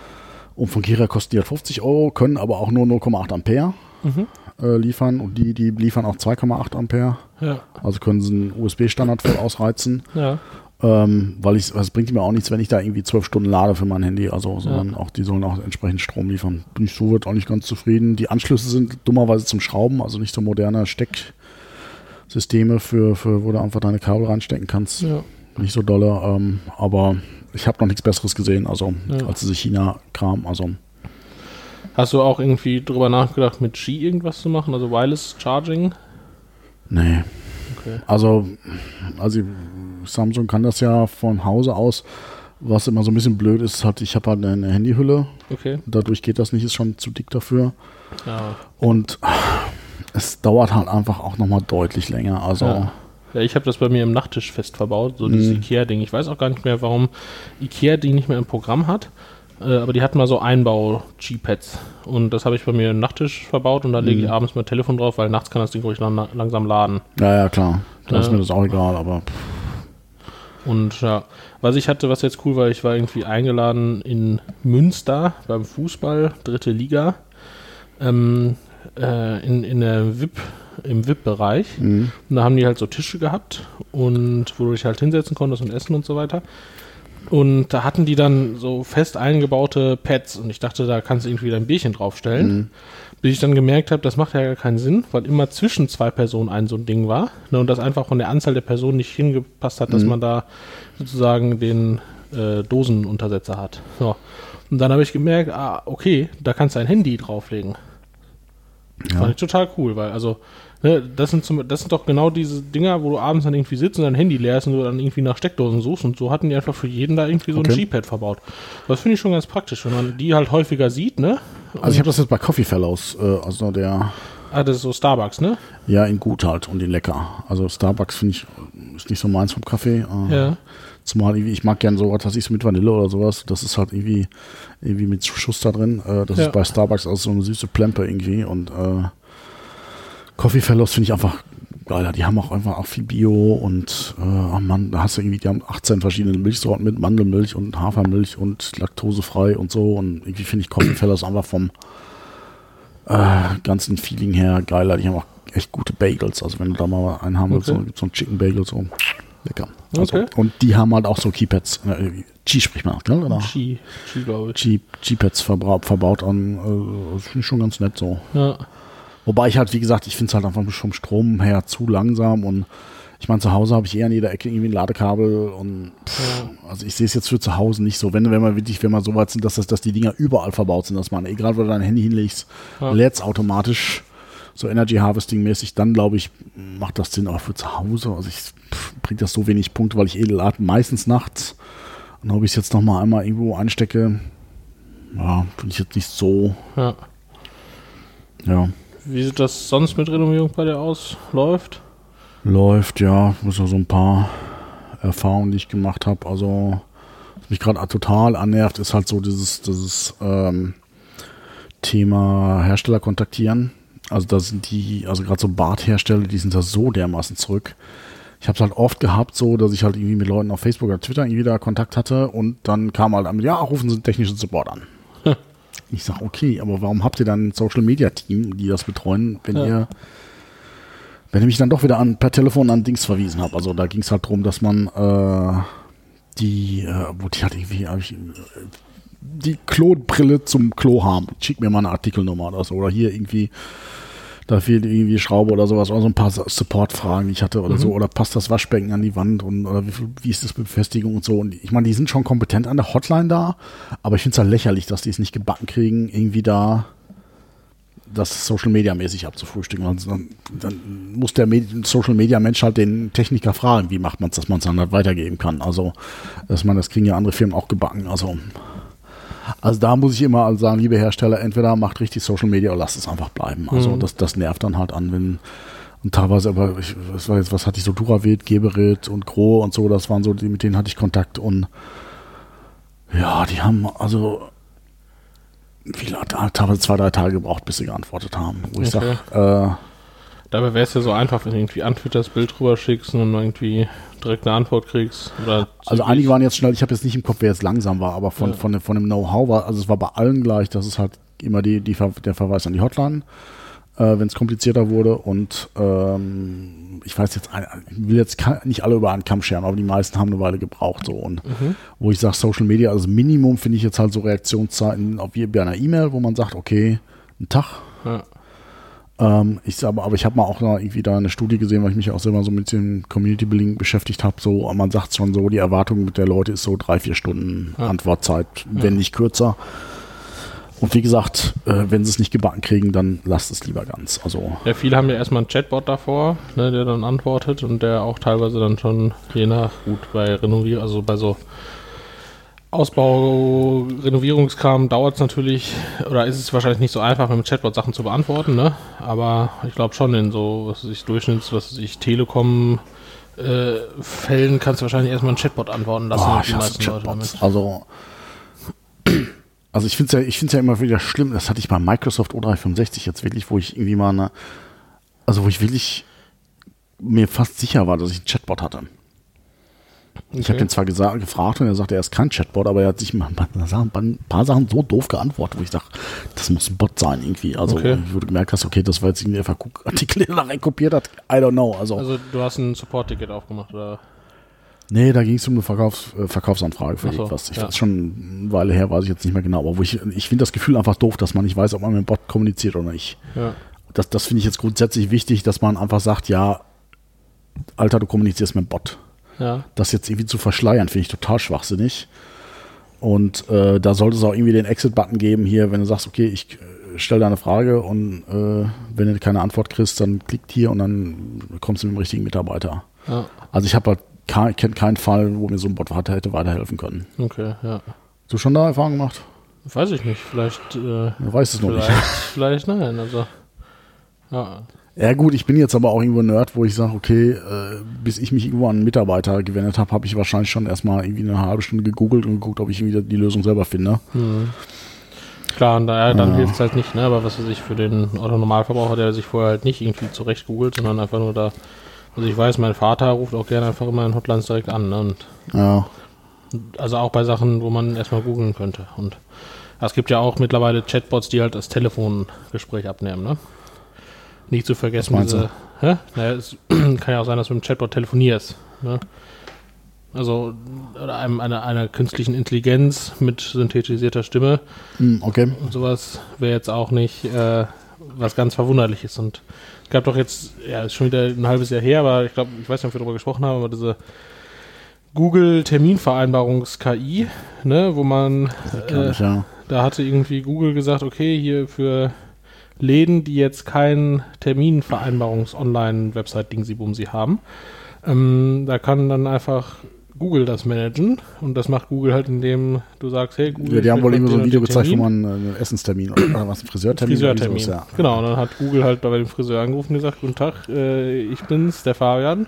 Und von Gira kosten die halt 50 Euro, können aber auch nur 0,8 Ampere Mhm. äh, liefern. Und die, die liefern auch 2,8 Ampere. Ja. Also können sie einen USB-Standard voll ausreizen. Ja. Ähm, weil ich, es bringt mir auch nichts, wenn ich da irgendwie zwölf Stunden lade für mein Handy, also, sondern auch, die sollen auch entsprechend Strom liefern. Bin ich so wird auch nicht ganz zufrieden. Die Anschlüsse sind dummerweise zum Schrauben, also nicht so moderne Stecksysteme für, für, wo du einfach deine Kabel reinstecken kannst. Ja. Nicht so dolle, ähm, aber ich habe noch nichts Besseres gesehen, also Ja. als diese China-Kram, also Hast du auch irgendwie drüber nachgedacht, mit Qi irgendwas zu machen, also Wireless Charging? nee. Okay. Also, also Samsung kann das ja von Hause aus, was immer so ein bisschen blöd ist, hat, ich habe halt eine Handyhülle, Okay. dadurch geht das nicht, ist schon zu dick dafür. Ja. Und es dauert halt einfach auch nochmal deutlich länger. Also, Ja. Ja, ich habe das bei mir im Nachttisch fest verbaut, so dieses Mhm. Ikea-Ding. Ich weiß auch gar nicht mehr, warum Ikea die nicht mehr im Programm hat. Äh, aber die hatten mal so Einbau-G-Pads. Und das habe ich bei mir im Nachttisch verbaut und da lege ich Mhm. abends mein Telefon drauf, weil nachts kann das Ding ruhig lang, langsam laden. ja, ja, klar. Da ist Ja. mir das auch egal, aber pff, Und ja, was ich hatte, was jetzt cool war, ich war irgendwie eingeladen in Münster beim Fußball, dritte Liga, ähm, äh, in, in der VIP, im VIP-Bereich. mhm. Und da haben die halt so Tische gehabt und wo du dich halt hinsetzen konntest und essen und so weiter. Und da hatten die dann so fest eingebaute Pads und ich dachte, da kannst du irgendwie dein Bierchen draufstellen. Mhm. Bis ich dann gemerkt habe, das macht ja gar keinen Sinn, weil immer zwischen zwei Personen ein so ein Ding war. Ne, und das einfach von der Anzahl der Personen nicht hingepasst hat, dass Mhm. man da sozusagen den äh, Dosenuntersetzer hat. So. Und dann habe ich gemerkt, ah, okay, da kannst du ein Handy drauflegen. ja. Fand ich total cool, weil also, ne, das sind zum, das sind doch genau diese Dinger, wo du abends dann irgendwie sitzt und dein Handy leer ist und du dann irgendwie nach Steckdosen suchst und so hatten die einfach für jeden da irgendwie so ein Okay. G-Pad verbaut. Das finde ich schon ganz praktisch, wenn man die halt häufiger sieht, ne? Also ich habe das jetzt bei Coffee Fellows, äh, also der, Ah, das ist so Starbucks, ne? ja, in gut halt und in lecker. Also Starbucks finde ich, ist nicht so meins vom Kaffee. Äh, Ja. Zumal ich mag gern so, was weiß ich, so mit Vanille oder sowas. Das ist halt irgendwie, irgendwie mit Schuss da drin. Äh, das Ja. ist bei Starbucks also so eine süße Plempe irgendwie. Und äh, Coffee Fellows finde ich einfach geiler. Die haben auch einfach auch viel Bio und äh, oh Mann, da hast du irgendwie, die haben 18 verschiedene Milchsorten mit Mandelmilch und Hafermilch und laktosefrei und so. Und irgendwie finde ich Coffee Fellows einfach vom äh, ganzen Feeling her geiler. Die haben auch echt gute Bagels. Also wenn du da mal einen haben willst, Okay. so, so ein Chicken Bagel, so lecker. Also, Okay. Und die haben halt auch so Keypads. Äh, G spricht man, gell? Oder? G, G glaube ich. G, G-Pads verbra- verbaut an. Äh, das finde ich schon ganz nett so. Ja. Wobei ich halt, wie gesagt, ich finde es halt einfach vom Strom her zu langsam und ich meine, zu Hause habe ich eher an jeder Ecke irgendwie ein Ladekabel und pff, also ich sehe es jetzt für zu Hause nicht so. Wenn, wenn wir wirklich, wenn wir so weit sind, dass, das, dass die Dinger überall verbaut sind, dass man, egal wo du dein Handy hinlegst, Ja. lädt es automatisch so Energy Harvesting mäßig, dann glaube ich, macht das Sinn, aber für zu Hause, also ich pff, bringt das so wenig Punkte, weil ich eh lade meistens nachts und ob ich es jetzt nochmal einmal irgendwo einstecke, ja, finde ich jetzt nicht so, ja. ja. Wie sieht das sonst mit Renovierung bei dir aus? Läuft? Läuft, ja. Muss noch so ein paar Erfahrungen, die ich gemacht habe. Also, was mich gerade total annervt, ist halt so dieses, dieses ähm, Thema Hersteller kontaktieren. Also da sind die, also gerade so Barthersteller, die sind da so dermaßen zurück. Ich habe es halt oft gehabt, so, dass ich halt irgendwie mit Leuten auf Facebook oder Twitter irgendwie da Kontakt hatte und dann kam halt ja, rufen Sie technischen Support an. Ich sage, okay, aber warum habt ihr dann ein Social Media Team, die das betreuen, wenn Ja. ihr wenn ich mich dann doch wieder an, per Telefon an Dings verwiesen habe. Also da ging es halt darum, dass man äh, die, äh, wo die halt irgendwie, hab ich, äh, die Klobrille zum Klo haben. Schick mir mal eine Artikelnummer oder so. Oder hier irgendwie, da fehlt irgendwie Schraube oder sowas. Oder so ein paar Support-Fragen, die ich hatte oder so. Oder passt das Waschbecken an die Wand und oder wie, wie ist das mit Befestigung und so. Und ich meine, die sind schon kompetent an der Hotline da, aber ich finde es halt lächerlich, dass die es nicht gebacken kriegen, irgendwie da das Social Media mäßig abzufrühstücken. Und dann, dann muss der Medi Social Media Mensch halt den Techniker fragen, wie macht man es, dass man es dann halt weitergeben kann. Also, dass man, das kriegen ja andere Firmen auch gebacken. Also, also da muss ich immer also sagen, liebe Hersteller, entweder macht richtig Social Media oder lasst es einfach bleiben. Also Mhm. das, das nervt dann halt an, wenn und teilweise, aber ich, was war jetzt, was hatte ich so, Duravit, Geberit und Gro und so, das waren so, die, mit denen hatte ich Kontakt und ja, die haben also viele, teilweise zwei, drei Tage gebraucht, bis sie geantwortet haben. Wo ich Okay. sage, äh, Dabei wäre es ja so einfach, wenn du irgendwie antwitterst, Bild rüber schickst und irgendwie direkt eine Antwort kriegst. Also einige waren jetzt schnell, ich habe jetzt nicht im Kopf, wer jetzt langsam war, aber von, Ja. von, dem- von dem Know-how war, also es war bei allen gleich, dass es halt immer die, die, der Verweis an die Hotline, äh, wenn es komplizierter wurde und ähm, ich weiß jetzt, ich will jetzt nicht alle über einen Kamm scheren, aber die meisten haben eine Weile gebraucht so und Mhm. wo ich sage Social Media, also Minimum finde ich jetzt halt so Reaktionszeiten auf wie bei einer E-Mail, wo man sagt, okay, ein Tag, Ja. Ähm, ich sag, aber, ich habe mal auch noch irgendwie da eine Studie gesehen, weil ich mich auch selber so mit dem Community Building beschäftigt habe. So, man sagt schon so, die Erwartung der Leute ist so drei, vier Stunden Ja. Antwortzeit, wenn nicht kürzer. Und wie gesagt, äh, wenn sie es nicht gebacken kriegen, dann lasst es lieber ganz. Also Ja, viele haben ja erstmal einen Chatbot davor, ne, der dann antwortet und der auch teilweise dann schon je nach, gut, bei Renovierung, also bei so Ausbau, Renovierungskram dauert es natürlich, oder ist es wahrscheinlich nicht so einfach, mit dem Chatbot Sachen zu beantworten, ne? Aber ich glaube schon in so, was weiß ich, Durchschnitts, was weiß ich, Telekom äh, Fällen kannst du wahrscheinlich erstmal einen Chatbot antworten lassen. oh, ich hasse Chatbots. Also, also ich finde es ja, ich find's ja immer wieder schlimm. Das hatte ich bei Microsoft O365 jetzt wirklich, wo ich irgendwie mal eine, also wo ich wirklich mir fast sicher war, dass ich einen Chatbot hatte. Ich habe Okay. ihn zwar gefragt und er sagte, er ist kein Chatbot, aber er hat sich mal ein paar Sachen, so doof geantwortet, wo ich dachte, das muss ein Bot sein irgendwie. Also, Okay. wo du gemerkt hast, okay, das war jetzt irgendwie einfach Artikel, den er da reinkopiert hat. I don't know. Also, Also du hast ein Support-Ticket aufgemacht, oder? nee, da ging es um eine Verkaufs-, äh, Verkaufsanfrage für so, irgendwas. Ich ja. weiß schon eine Weile her, weiß ich jetzt nicht mehr genau, aber wo ich, ich finde das Gefühl einfach doof, dass man nicht weiß, ob man mit dem Bot kommuniziert oder nicht. Ja. Das, das finde ich jetzt grundsätzlich wichtig, dass man einfach sagt, ja, Alter, du kommunizierst mit dem Bot. Ja. das jetzt irgendwie zu verschleiern, finde ich total schwachsinnig. Und äh, da sollte es auch irgendwie den Exit-Button geben hier, wenn du sagst, okay, ich äh, stelle da eine Frage und äh, wenn du keine Antwort kriegst, dann klickt hier und dann kommst du mit dem richtigen Mitarbeiter. Ja. Also ich habe halt kein, kenne keinen Fall, wo mir so ein Bot weiter hätte weiterhelfen können. Okay, ja. Hast du schon da Erfahrung gemacht? Weiß ich nicht, vielleicht, äh, Du weißt es noch vielleicht, nicht. vielleicht nein, also. Ja, Ja gut, ich bin jetzt aber auch irgendwo Nerd, wo ich sage, okay, äh, bis ich mich irgendwo an einen Mitarbeiter gewendet habe, habe ich wahrscheinlich schon erstmal irgendwie eine halbe Stunde gegoogelt und geguckt, ob ich irgendwie die Lösung selber finde. klar, und da, dann Ja. hilft es halt nicht, ne? Aber was weiß ich, für den Otto-Normalverbraucher, der sich vorher halt nicht irgendwie zurecht googelt, sondern einfach nur da. Also ich weiß, mein Vater ruft auch gerne einfach immer in Hotlines direkt an, ne? Und Ja, also auch bei Sachen, wo man erstmal googeln könnte. Und es gibt ja auch mittlerweile Chatbots, die halt das Telefongespräch abnehmen, ne? Nicht zu vergessen, diese. Hä? Naja, es kann ja auch sein, dass du mit dem Chatbot telefonierst. Ne? Also oder einem, einer, einer künstlichen Intelligenz mit synthetisierter Stimme Hm, okay. und sowas wäre jetzt auch nicht äh, was ganz Verwunderliches. Und es gab doch jetzt, ja, ist schon wieder ein halbes Jahr her, aber ich glaube, ich weiß nicht, ob wir darüber gesprochen haben, aber diese Google-Terminvereinbarungs-KI, ne, wo man äh, ich, ja. da hatte irgendwie Google gesagt, okay, hier für Läden, die jetzt kein Terminvereinbarungs-Online-Website-Dingsi-Bumsi haben, ähm, da kann dann einfach Google das managen und das macht Google halt, indem du sagst, hey Google, Ja, die haben wohl irgendwie so ein Video gezeigt, wo man äh, einen Essenstermin oder, oder was, einen Friseurtermin? Friseurtermin. ja. Genau, und dann hat Google halt bei dem Friseur angerufen und gesagt, guten Tag, äh, ich bin's, der Fabian.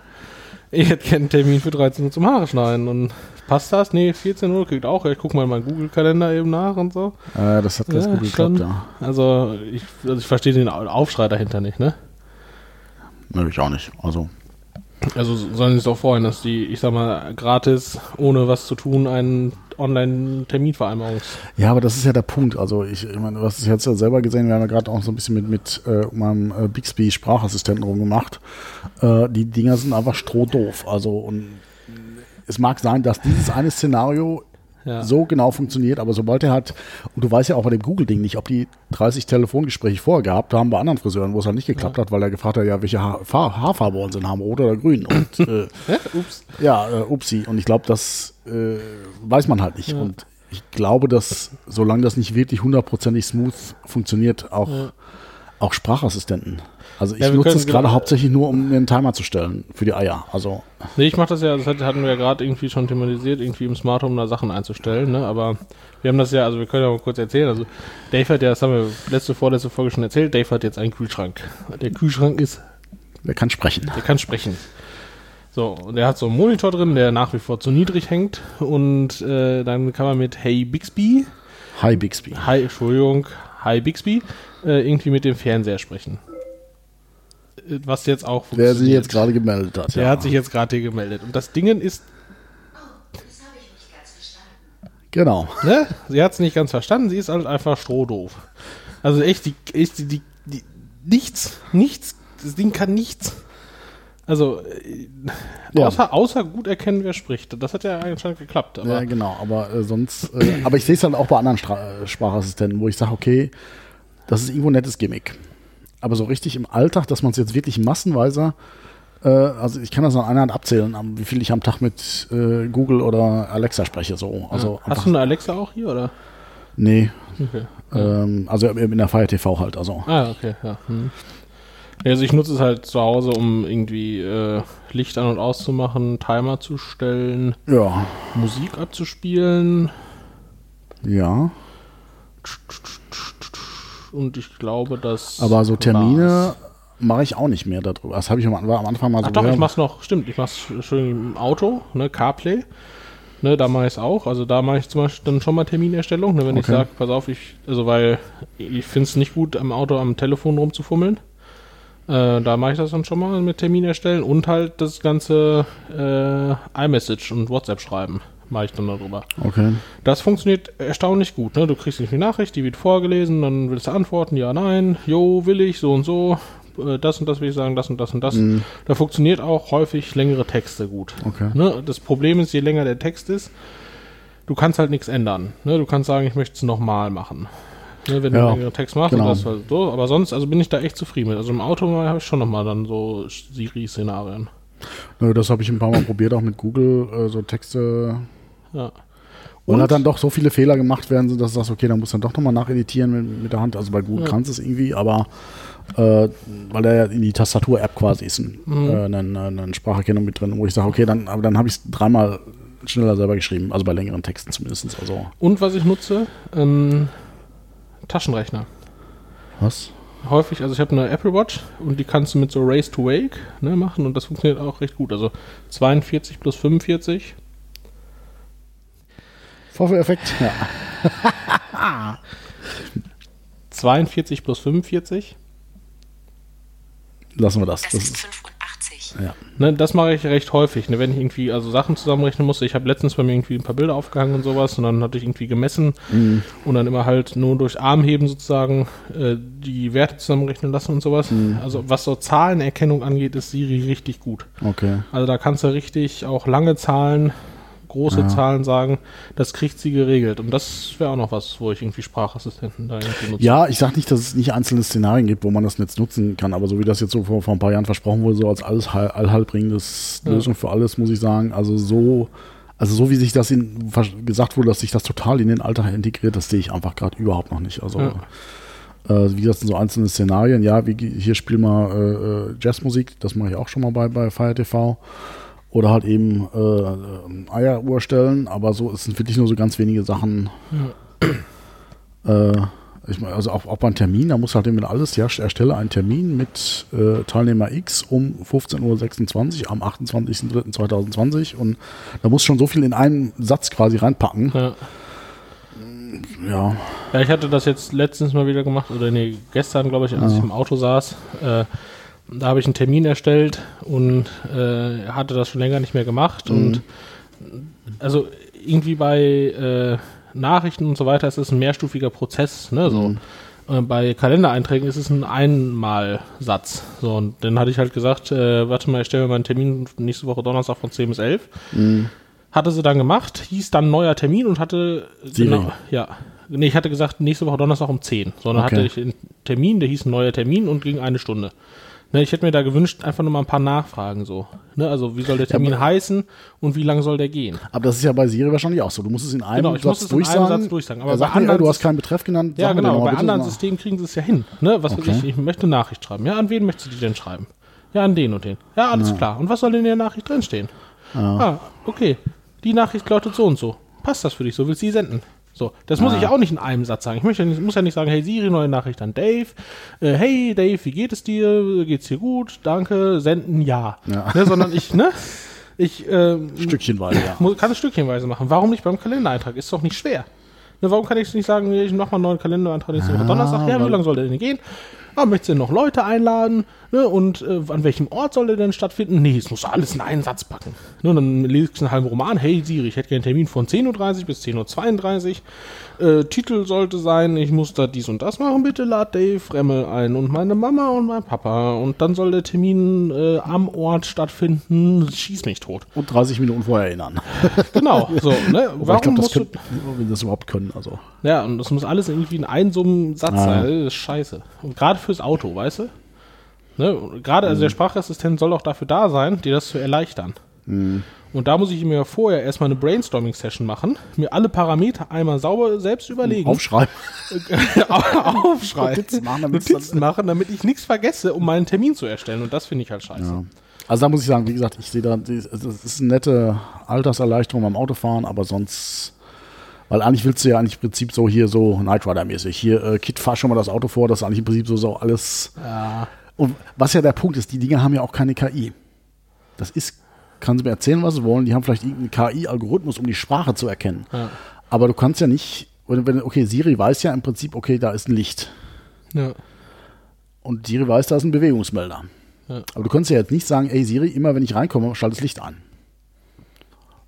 Ich hätte gerne einen Termin für 13 Uhr zum Haare schneiden. Und passt das? Nee, 14 Uhr kriegt auch. Ich guck mal in meinen Google-Kalender eben nach und so. Äh, das hat ganz Ja, gut geklappt, ja. Also ich, also ich verstehe den Au- Aufschrei dahinter nicht, ne? Nö, ich auch nicht. Also, Also sollen sie es auch freuen, dass die, ich sag mal, gratis, ohne was zu tun, einen Online-Terminvereinbarungs... ja, aber das ist ja der Punkt. Also, ich, ich meine, du hast es jetzt ja selber gesehen, wir haben ja gerade auch so ein bisschen mit, mit äh, meinem äh, Bixby Sprachassistenten rumgemacht. Äh, die Dinger sind einfach strohdoof. Also, und es mag sein, dass dieses eine Szenario Ja. so genau funktioniert, aber sobald er hat, und du weißt ja auch bei dem Google-Ding nicht, ob die 30 Telefongespräche vorher gehabt haben bei anderen Friseuren, wo es halt nicht geklappt hat, weil er gefragt hat, ja, welche Haar Fahr Haarfarbe wollen sie haben, rot oder grün? Und äh, Ups. ja, äh, upsi. Und ich glaube, das äh, weiß man halt nicht. Ja. Und ich glaube, dass solange das nicht wirklich hundertprozentig smooth funktioniert, auch Ja. Auch Sprachassistenten. Also ich Ja, nutze es gerade hauptsächlich nur, um mir einen Timer zu stellen für die Eier. Also Nee, ich mache das ja, das hat- hatten wir ja gerade irgendwie schon thematisiert, irgendwie im Smart Home da Sachen einzustellen, ne? Aber wir haben das ja, also wir können ja mal kurz erzählen. Also Dave hat ja, das haben wir letzte, vorletzte Folge schon erzählt, Dave hat jetzt einen Kühlschrank. Der Kühlschrank ist, wer kann sprechen? der kann sprechen. So, und der hat so einen Monitor drin, der nach wie vor zu niedrig hängt. Und äh, dann kann man mit Hey Bixby, Hi Bixby. Hi, Entschuldigung, Hi Bixby, äh, irgendwie mit dem Fernseher sprechen. Was jetzt auch Wer sich jetzt funktioniert. gerade gemeldet hat. Der hat sich jetzt gerade hier gemeldet. Und das Ding ist Genau. Ne? Sie hat es nicht ganz verstanden, sie ist halt einfach strohdoof. Also echt, die, echt die, die, die, nichts, nichts, das Ding kann nichts. Also, äh, Ja. außer, außer gut erkennen, wer spricht. Das hat ja anscheinend geklappt. Aber Ja, genau, aber äh, sonst, äh, aber ich sehe es halt auch bei anderen Stra äh, Sprachassistenten, wo ich sage, okay, das ist irgendwo ein nettes Gimmick. Aber so richtig im Alltag, dass man es jetzt wirklich massenweise, äh, also ich kann das an einer Hand abzählen, wie viel ich am Tag mit äh, Google oder Alexa spreche. So. Also Hast du eine Alexa auch hier, oder? nee, Okay. ähm, also in der Fire TV halt. Also Ah, okay, ja. Hm. Ja, Also ich nutze es halt zu Hause, um irgendwie äh, Licht an- und auszumachen, Timer zu stellen, ja, Musik abzuspielen ja. Und ich glaube, dass. Aber so Termine mache ich auch nicht mehr darüber. Das habe ich am, Anfang mal so Ach doch, ich gehört. mach's noch, stimmt, ich mach's schön im Auto, ne, CarPlay. Ne, da mache ich es auch. Also da mache ich zum Beispiel dann schon mal Terminerstellung, ne, wenn ich Okay. sage, pass auf, ich, also weil ich finde es nicht gut, am Auto am Telefon rumzufummeln. Äh, da mache ich das dann schon mal mit Termin erstellen und halt das ganze äh, iMessage und WhatsApp schreiben. Mache ich dann darüber. Okay. Das funktioniert erstaunlich gut. Ne? Du kriegst nicht eine Nachricht, die wird vorgelesen, dann willst du antworten, ja, nein, jo, will ich, so und so, äh, das und das will ich sagen, das und das und das. Da funktioniert auch häufig längere Texte gut. Okay. Ne? Das Problem ist, je länger der Text ist, du kannst halt nichts ändern. Ne? Du kannst sagen, ich möchte es nochmal machen. Ne? Wenn du Ja, einen längeren Text machst, genau. halt so. aber sonst, also bin ich da echt zufrieden mit. Also im Auto habe ich schon nochmal dann so Siri-Szenarien. Das habe ich ein paar Mal probiert, auch mit Google, äh, so Texte. Ja. Und hat dann doch so viele Fehler gemacht werden, dass du sagst, okay, dann musst du dann doch nochmal nacheditieren mit, mit der Hand. Also bei Google Ja. kannst du es irgendwie, aber äh, weil da ja in die Tastatur-App quasi ist ein, Mhm. äh, eine, eine Spracherkennung mit drin, wo ich sage, okay, dann, aber dann habe ich es dreimal schneller selber geschrieben, also bei längeren Texten zumindest. Also, Und was ich nutze, ähm, Taschenrechner. was? häufig, also ich habe eine Apple Watch und die kannst du mit so Race to Wake ne, machen und das funktioniert auch recht gut. Also 42 plus 45. Vorführeffekt? Ja. 42 plus 45. Lassen wir das. Das das ist ist, 85. ja. Ne, das mache ich recht häufig, ne, wenn ich irgendwie also Sachen zusammenrechnen musste. Ich habe letztens bei mir irgendwie ein paar Bilder aufgehangen und sowas und dann hatte ich irgendwie gemessen Mhm. und dann immer halt nur durch Armheben sozusagen äh, die Werte zusammenrechnen lassen und sowas. Mhm. Also was so Zahlenerkennung angeht, ist Siri richtig gut. Okay. Also da kannst du richtig auch lange Zahlen, große Ja. Zahlen sagen, das kriegt sie geregelt. Und das wäre auch noch was, wo ich irgendwie Sprachassistenten da irgendwie nutze. Ja, ich sage nicht, dass es nicht einzelne Szenarien gibt, wo man das Netz nutzen kann, aber so wie das jetzt so vor, vor ein paar Jahren versprochen wurde, so als alles allheilbringendes Ja. Lösung für alles, muss ich sagen, also so, also so wie sich das in, gesagt wurde, dass sich das total in den Alltag integriert, das sehe ich einfach gerade überhaupt noch nicht. Also Ja. äh, wie gesagt, so einzelne Szenarien, ja, wie hier spiel mal äh, äh, Jazzmusik, das mache ich auch schon mal bei, bei Fire TV. Oder halt eben äh, Eieruhr stellen, aber so es sind wirklich nur so ganz wenige Sachen. Äh, ich meine, also auch, auch beim Termin, da muss halt eben alles, ja, erstelle einen Termin mit äh, Teilnehmer X um 15.26 Uhr am 28.03.2020 und da muss schon so viel in einen Satz quasi reinpacken. Ja. Ja, ja, ich hatte das jetzt letztens mal wieder gemacht, oder nee, gestern, glaube ich, als Ja. ich im Auto saß. Äh, da habe ich einen Termin erstellt und äh, hatte das schon länger nicht mehr gemacht. Und also irgendwie bei äh, Nachrichten und so weiter ist es ein mehrstufiger Prozess. Ne? So. Äh, Bei Kalendereinträgen ist es ein Einmalsatz. So, und dann hatte ich halt gesagt, äh, warte mal, ich stelle mir meinen Termin nächste Woche Donnerstag von 10 bis 11. Hatte sie dann gemacht, hieß dann neuer Termin und hatte Siri. ja. Nee, ich hatte gesagt, nächste Woche Donnerstag um 10. Sondern Okay. hatte ich einen Termin, der hieß neuer Termin und ging eine Stunde. Ne, ich hätte mir da gewünscht, einfach nur mal ein paar Nachfragen so. Ne, also wie soll der Termin heißen und wie lang soll der gehen? Aber das ist ja bei Siri wahrscheinlich auch so. Du musst es in einem Genau, ich muss Satz es in einem durchsagen. Satz durchsagen, aber er bei sagt mir, anderen äh, du hast keinen Betreff genannt. Ja, mir genau. Bei anderen. Systemen kriegen sie es ja hin. Ne? Was Okay. ich, ich möchte Nachricht schreiben. Ja, an wen möchtest du die denn schreiben? Ja, an den und den. Ja, alles klar. Und was soll denn in der Nachricht drinstehen? Ah, okay. Die Nachricht lautet so und so. Passt das für dich? So willst du sie senden? So, das muss ich auch nicht in einem Satz sagen. Ich möchte muss ja nicht sagen, hey Siri, neue Nachricht an Dave. Äh, hey Dave, wie geht es dir? Geht's dir gut? Danke. Senden ja. Ja. Ne, sondern ich, ne? Ich äh, Stückchenweise, ja. Mu- kann es stückchenweise machen. Warum nicht beim Kalendereintrag? Ist doch nicht schwer. Ne, warum kann ich nicht sagen, ich mache mal einen neuen Kalendereintrag nächste Woche Donnerstag? Ja, wie lange soll der denn gehen? Ah, möchtest du denn noch Leute einladen? Ne, und äh, an welchem Ort soll der denn stattfinden? Nee, es muss alles in einen Satz packen. Ne, und dann lese ich einen halben Roman. Hey Siri, ich hätte gerne einen Termin von 10.30 Uhr bis 10.32 Uhr. Äh, Titel sollte sein, ich muss da dies und das machen. Bitte lad Dave Remmel ein und meine Mama und mein Papa. Und dann soll der Termin äh, am Ort stattfinden. Schieß mich tot. Und 30 Minuten vorher erinnern. Genau, so, ne? Warum ich glaube, das können, wenn das überhaupt können. Also. ja, und das muss alles irgendwie in einem so einem Satz Ah. sein. Das ist scheiße. Und gerade fürs Auto, weißt du? Ne? Gerade, Mhm. also der Sprachassistent soll auch dafür da sein, dir das zu erleichtern. Mhm. Und da muss ich mir vorher erstmal eine Brainstorming-Session machen, mir alle Parameter einmal sauber selbst überlegen, Aufschreiben. aufschreiben, Notizen machen, damit Notizen machen, damit ich nichts vergesse, um meinen Termin zu erstellen. Und das finde ich halt scheiße. Ja. Also da muss ich sagen, wie gesagt, ich sehe da, das ist eine nette Alterserleichterung beim Autofahren, aber sonst, weil eigentlich willst du ja eigentlich im Prinzip so hier so Knight Rider-mäßig. Hier, äh, Kit, fahr schon mal das Auto vor, das ist eigentlich im Prinzip so, so alles. Ja. Und was ja der Punkt ist, die Dinge haben ja auch keine KI. Das ist, kann sie mir erzählen, was sie wollen, die haben vielleicht irgendeinen KI-Algorithmus, um die Sprache zu erkennen. Ja. Aber du kannst ja nicht, wenn, okay, Siri weiß ja im Prinzip, okay, da ist ein Licht. Ja. Und Siri weiß, da ist ein Bewegungsmelder. Ja. Aber du kannst ja jetzt nicht sagen, ey Siri, immer wenn ich reinkomme, schalt das Licht an.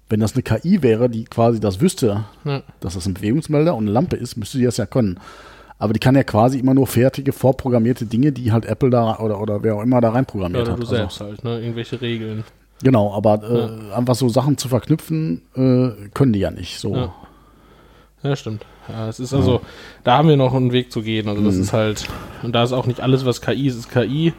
Wenn das eine KI wäre, die quasi das wüsste, Ja. dass das ein Bewegungsmelder und eine Lampe ist, müsste die das ja können. Aber die kann ja quasi immer nur fertige, vorprogrammierte Dinge, die halt Apple da oder, oder wer auch immer da reinprogrammiert Oder hat. du Also, selbst halt, ne? Irgendwelche Regeln. Genau, aber äh, einfach so Sachen zu verknüpfen, äh, können die ja nicht. So. Ja. Ja, stimmt. Ja, es ist also, da haben wir noch einen Weg zu gehen. Also das Mhm. ist halt, und da ist auch nicht alles, was KI ist, ist KI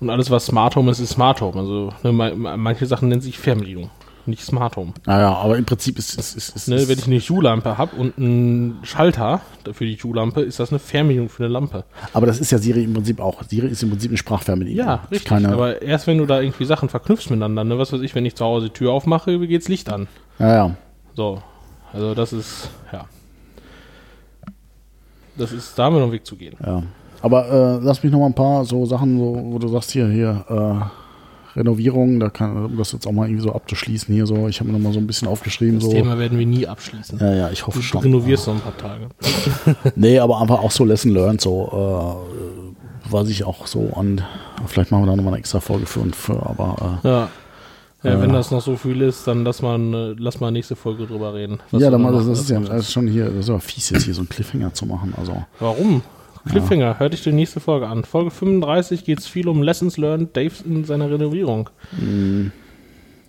und alles, was Smart Home ist, ist Smart Home. Also ne, ma- manche Sachen nennen sich Fernbedienung, nicht Smart Home. Naja, aber im Prinzip ist es. Ist, ist, Ne, wenn ich eine Hue-Lampe habe und einen Schalter für die Hue-Lampe, ist das eine Fernbedienung für eine Lampe. aber das ist ja Siri im Prinzip auch. Siri ist im Prinzip eine Sprachfernbedienung. Ja, richtig. Keine, Aber erst wenn du da irgendwie Sachen verknüpfst miteinander, ne, was weiß ich, wenn ich zu Hause die Tür aufmache, geht's Licht an. ja, ja. So. Also das ist, ja. Das ist, da haben wir noch einen Weg zu gehen. Ja. Aber äh, lass mich noch mal ein paar so Sachen, so, wo du sagst, hier, hier, äh, Renovierung, da kann, um das jetzt auch mal irgendwie so abzuschließen, hier so, ich habe mir noch mal so ein bisschen aufgeschrieben, Das so. Thema werden wir nie abschließen. Ja, ja, ich hoffe Du schon. renovierst noch ein paar Tage. Nee, aber einfach auch so Lesson Learned, so, äh, was ich auch so an, vielleicht machen wir da nochmal eine extra Folge für und für, aber äh, Ja. Ja, Äh. wenn das noch so viel ist, dann lass mal, äh, lass mal nächste Folge drüber reden. ja, du dann da mal, das, das ist ja das ist schon hier, das ist aber fies jetzt hier so einen Cliffhanger zu machen, also. Warum? Cliffhanger, hör dich die nächste Folge an. Folge 35 geht es viel um Lessons Learned, Dave in seiner Renovierung. Mhm.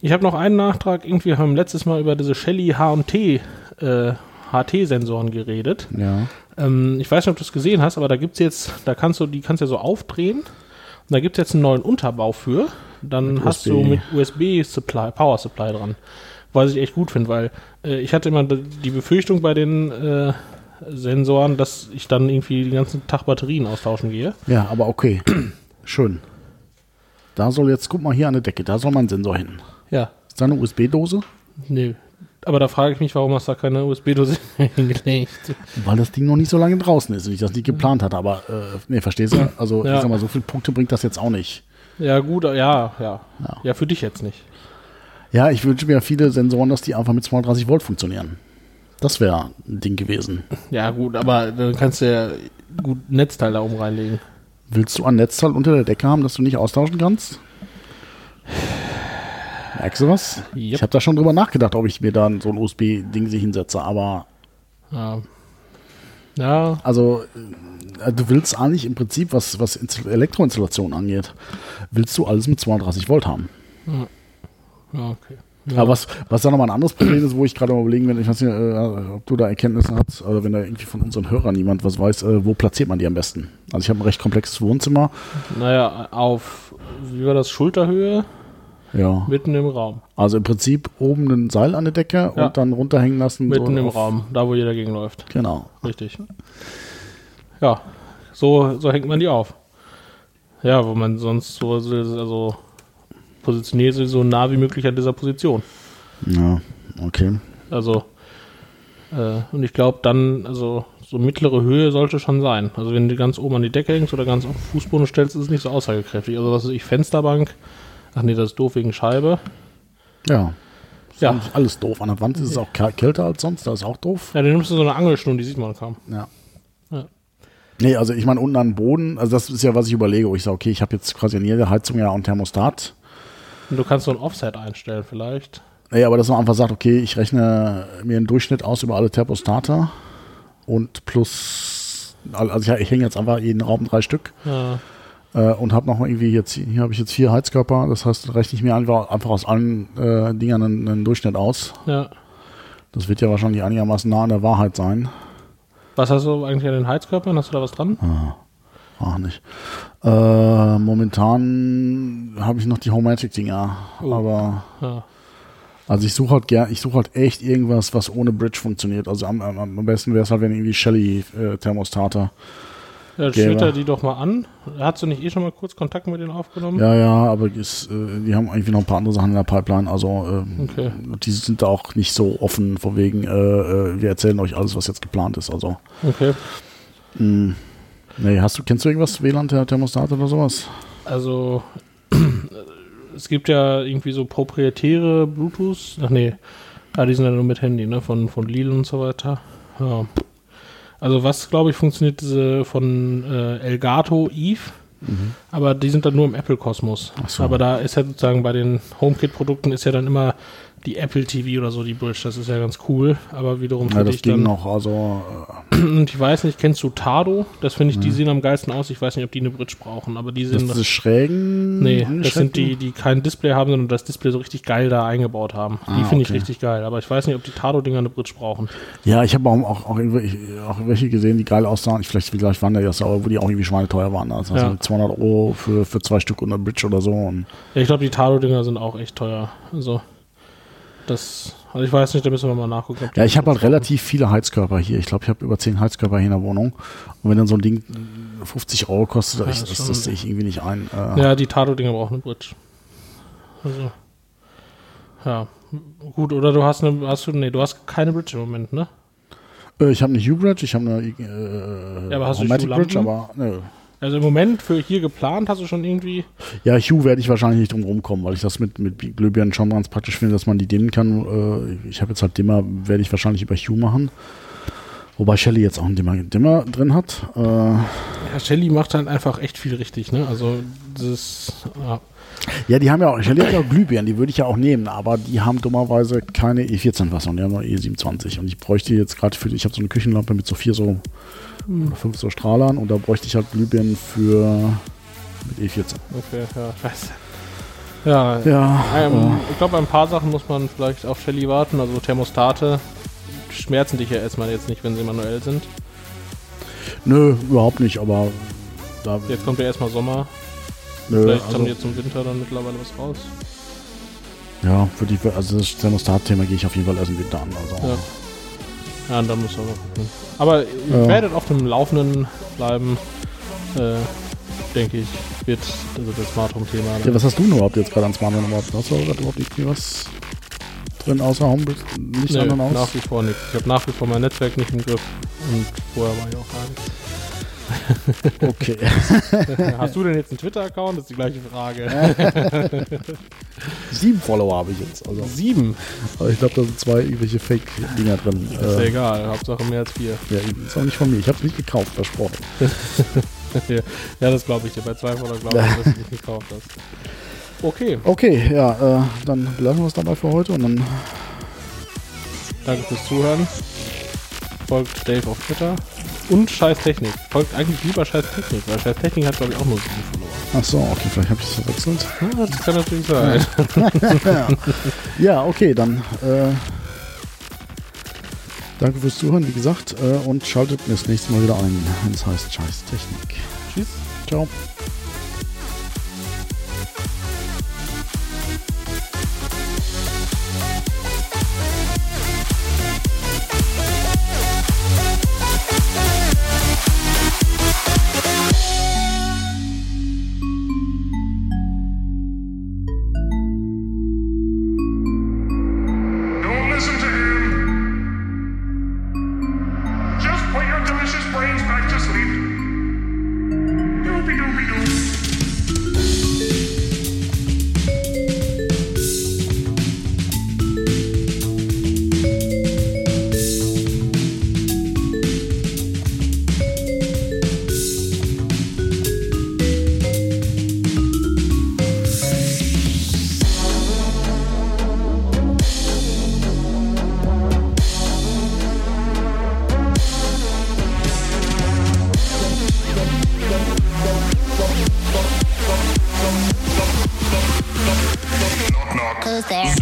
Ich habe noch einen Nachtrag. Irgendwie haben wir letztes Mal über diese Shelly H&T äh, HT-Sensoren geredet. Ja. Ähm, ich weiß nicht, ob du es gesehen hast, aber da gibt's jetzt, da kannst du, die kannst du ja so aufdrehen. Und da gibt es jetzt einen neuen Unterbau für. Dann Mit hast USB. du mit USB Supply, Power Supply dran. Was ich echt gut finde, weil äh, ich hatte immer die Befürchtung bei den äh, Sensoren, dass ich dann irgendwie den ganzen Tag Batterien austauschen gehe. Ja, aber okay. Schön. Da soll jetzt, guck mal hier an der Decke, da soll mein Sensor hin. Ja, Ist da eine USB-Dose? nö. Aber da frage ich mich, warum hast du da keine USB-Dose hingelegt? Weil das Ding noch nicht so lange draußen ist und ich das nicht geplant hatte. Aber, äh, nee, verstehst du? Also, Ja. ich sag mal, so viele Punkte bringt das jetzt auch nicht. Ja, gut, ja, ja. Ja. Ja, für dich jetzt nicht. Ja, ich wünsche mir viele Sensoren, dass die einfach mit 230 Volt funktionieren. Das wäre ein Ding gewesen. Ja, gut, aber dann kannst du ja gut Netzteil da oben reinlegen. Willst du ein Netzteil unter der Decke haben, das du nicht austauschen kannst? Merkst du was? Yep. Ich habe da schon drüber nachgedacht, ob ich mir dann so ein USB-Ding sich hinsetze. Aber, Ja. Ja, also, äh, du willst eigentlich im Prinzip, was, was Inst- Elektroinstallation angeht, willst du alles mit 32 Volt haben. ja, okay. Aber was, was da nochmal ein anderes Problem ist, wo ich gerade mal überlegen bin, ich weiß nicht, äh, ob du da Erkenntnisse hast, oder wenn da irgendwie von unseren Hörern jemand was weiß, äh, wo platziert man die am besten? Also ich habe ein recht komplexes Wohnzimmer. Naja, auf, wie war das, Schulterhöhe, Ja. mitten im Raum. Also im Prinzip oben ein Seil an der Decke Ja. und dann runterhängen lassen. Mitten so im Raum, da wo jeder gegenläuft. Genau. Richtig. Ja, so, so hängt man die auf. Ja, wo man sonst so, so- also positioniert sich so nah wie möglich an dieser Position. Ja, okay. Also, äh, und ich glaube dann, also so mittlere Höhe sollte schon sein. Also wenn du ganz oben an die Decke hängst oder ganz auf den Fußboden stellst, ist es nicht so aussagekräftig. Also was weiß ich, Fensterbank. Ach nee, das ist doof wegen Scheibe. Ja. Ja. Eigentlich Alles doof. An der Wand ist es auch kä- kälter als sonst, das ist auch doof. Ja, dann nimmst du so eine Angelschnur, die sieht man kaum. Ja. Ja. Nee, also ich meine, unten den Boden, also das ist ja, was ich überlege, wo ich sage, okay, ich habe jetzt quasi an jeder Heizung ja auch ein Thermostat. Und du kannst so ein Offset einstellen vielleicht. Nee, aber dass man einfach sagt, okay, ich rechne mir einen Durchschnitt aus über alle Thermostate und plus, also ich, ich hänge jetzt einfach jeden Raum drei Stück Ja, äh, und habe noch mal irgendwie jetzt, hier habe ich jetzt vier Heizkörper, das heißt, rechne ich mir einfach, einfach aus allen äh, Dingern einen, einen Durchschnitt aus. ja. Das wird ja wahrscheinlich einigermaßen nah an der Wahrheit sein. Was hast du eigentlich an den Heizkörpern? Hast du da was dran? Ach nicht. Äh, momentan habe ich noch die Homematic-Dinger, Oh. aber Ja. Also ich suche halt gern, ich suche halt echt irgendwas, was ohne Bridge funktioniert. Also am, am, am besten wäre es halt, wenn irgendwie Shelly äh, Thermostate. Ja, schütter die doch mal an. Hast du nicht eh schon mal kurz Kontakt mit denen aufgenommen? Ja, ja, aber ist, äh, die haben irgendwie noch ein paar andere Sachen in der Pipeline. Also ähm, Okay. die sind da auch nicht so offen, von wegen, äh, äh, wir erzählen euch alles, was jetzt geplant ist. Also Okay. mh, nee, hast du, kennst du irgendwas WLAN der Thermostat oder sowas? Also, es gibt ja irgendwie so proprietäre Bluetooth. Ach nee, ah, die sind ja nur mit Handy, ne? Von, von Lidl und so weiter. Ja. Also, was glaube ich funktioniert diese von äh, Elgato Eve. Aber die sind dann nur im Apple-Kosmos. So. Aber da ist ja sozusagen bei den HomeKit-Produkten ist ja dann immer die Apple TV oder so die Bridge. Das ist ja ganz cool. Aber wiederum Ja, finde das ich ging dann noch. Also Und ich weiß nicht, kennst du Tado? Das finde ich, die sehen am geilsten aus. Ich weiß nicht, ob die eine Bridge brauchen, aber die äh, das sind. diese schrägen. nee, das sind die, die kein Display haben, sondern das Display so richtig geil da eingebaut haben. Die Ah, finde ich okay. richtig geil, aber ich weiß nicht, ob die Tado-Dinger eine Bridge brauchen. Ja, ich habe auch, auch, auch, welche gesehen, die geil aussahen. Ich, vielleicht, vielleicht waren da ja wo die auch irgendwie schweineteuer waren. Also Ja. 200 Euro für, für zwei Stück unter Bridge oder so. Und Ja, ich glaube, die Tado-Dinger sind auch echt teuer. Also, das. Also, ich weiß nicht, da müssen wir mal nachgucken. ja, ich habe halt relativ viele Heizkörper hier. Ich glaube, ich habe über 10 Heizkörper hier in der Wohnung. Und wenn dann so ein Ding 50 Euro kostet, Ja, das das, das sehe ich irgendwie nicht ein. Äh. Ja, die Tado-Dinger brauchen eine Bridge. Also. Ja. Gut, oder du hast eine. Hast du. Nee, du hast keine Bridge im Moment, ne? äh, ich habe eine Hue-Bridge, ich habe eine äh, Ja, aber hast du Homematic Bridge, aber nö. Also im Moment für hier geplant hast du schon irgendwie. Ja, Hue werde ich wahrscheinlich nicht drum rumkommen, weil ich das mit, mit Glühbirnen schon ganz praktisch finde, dass man die dimmen kann. Äh, ich habe jetzt halt Dimmer, werde ich wahrscheinlich über Hue machen. Wobei Shelly jetzt auch einen Dimmer, Dimmer drin hat. Äh, Ja, Shelly macht halt einfach echt viel richtig, ne? Also das ist, ja. Ja, die haben ja auch, Shelly hat ja auch Glühbirnen, die würde ich ja auch nehmen, aber die haben dummerweise keine E14-Fassung, die haben nur E27. Und ich bräuchte jetzt gerade für, ich habe so eine Küchenlampe mit so vier so, oder fünf so Strahlern und da bräuchte ich halt Glühbirnen für mit E E14. okay, ja, scheiße. Ja, Ja, ähm, ich glaube, ein paar Sachen muss man vielleicht auf Shelly warten. Also Thermostate schmerzen dich ja erstmal jetzt nicht, wenn sie manuell sind. nö, überhaupt nicht, aber da, Jetzt kommt ja erstmal Sommer. Nö, Vielleicht also, haben die jetzt im Winter dann mittlerweile was raus. Ja, für die, also das Thermostat-Thema gehe ich auf jeden Fall erst im Winter an. Also. Ja. Ja, und dann muss man mal gucken. Aber ihr Ja. werdet auf dem Laufenden bleiben. Äh, denke ich, wird also das Smart Home Thema. Ja, was hast du denn überhaupt jetzt gerade an Smart Home überhaupt? Hast du überhaupt irgendwie was drin außer Home? Nichts Nee, anderen aus? nach wie vor nichts. Ich habe nach wie vor mein Netzwerk nicht im Griff und vorher war ich auch gar nichts. Okay. Hast du denn jetzt einen Twitter-Account? Das ist die gleiche Frage. Sieben Follower habe ich jetzt. Also. Sieben. Aber ich glaube, da sind zwei irgendwelche Fake-Dinger drin. Ist ja Äh, egal. Hauptsache mehr als vier. ja, ist auch nicht von mir. Ich habe es nicht gekauft, versprochen. ja, das glaube ich dir. Bei zwei Follower glaube ich, dass du nicht gekauft hast. Okay, Okay, ja, äh, dann belassen wir es dabei für heute und dann. danke fürs Zuhören. Folgt Dave auf Twitter. Und Scheiß Technik. Folgt eigentlich lieber Scheiß Technik, weil Scheiß Technik hat, glaube ich, auch nur sieben Follower. Ach so, okay, vielleicht habe ich es verwechselt. Ja, das kann natürlich sein. Ja, okay, dann äh, danke fürs Zuhören, wie gesagt, äh, und schaltet mir das nächste Mal wieder ein, wenn es heißt Scheiß Technik. Tschüss. Ciao. Who's there?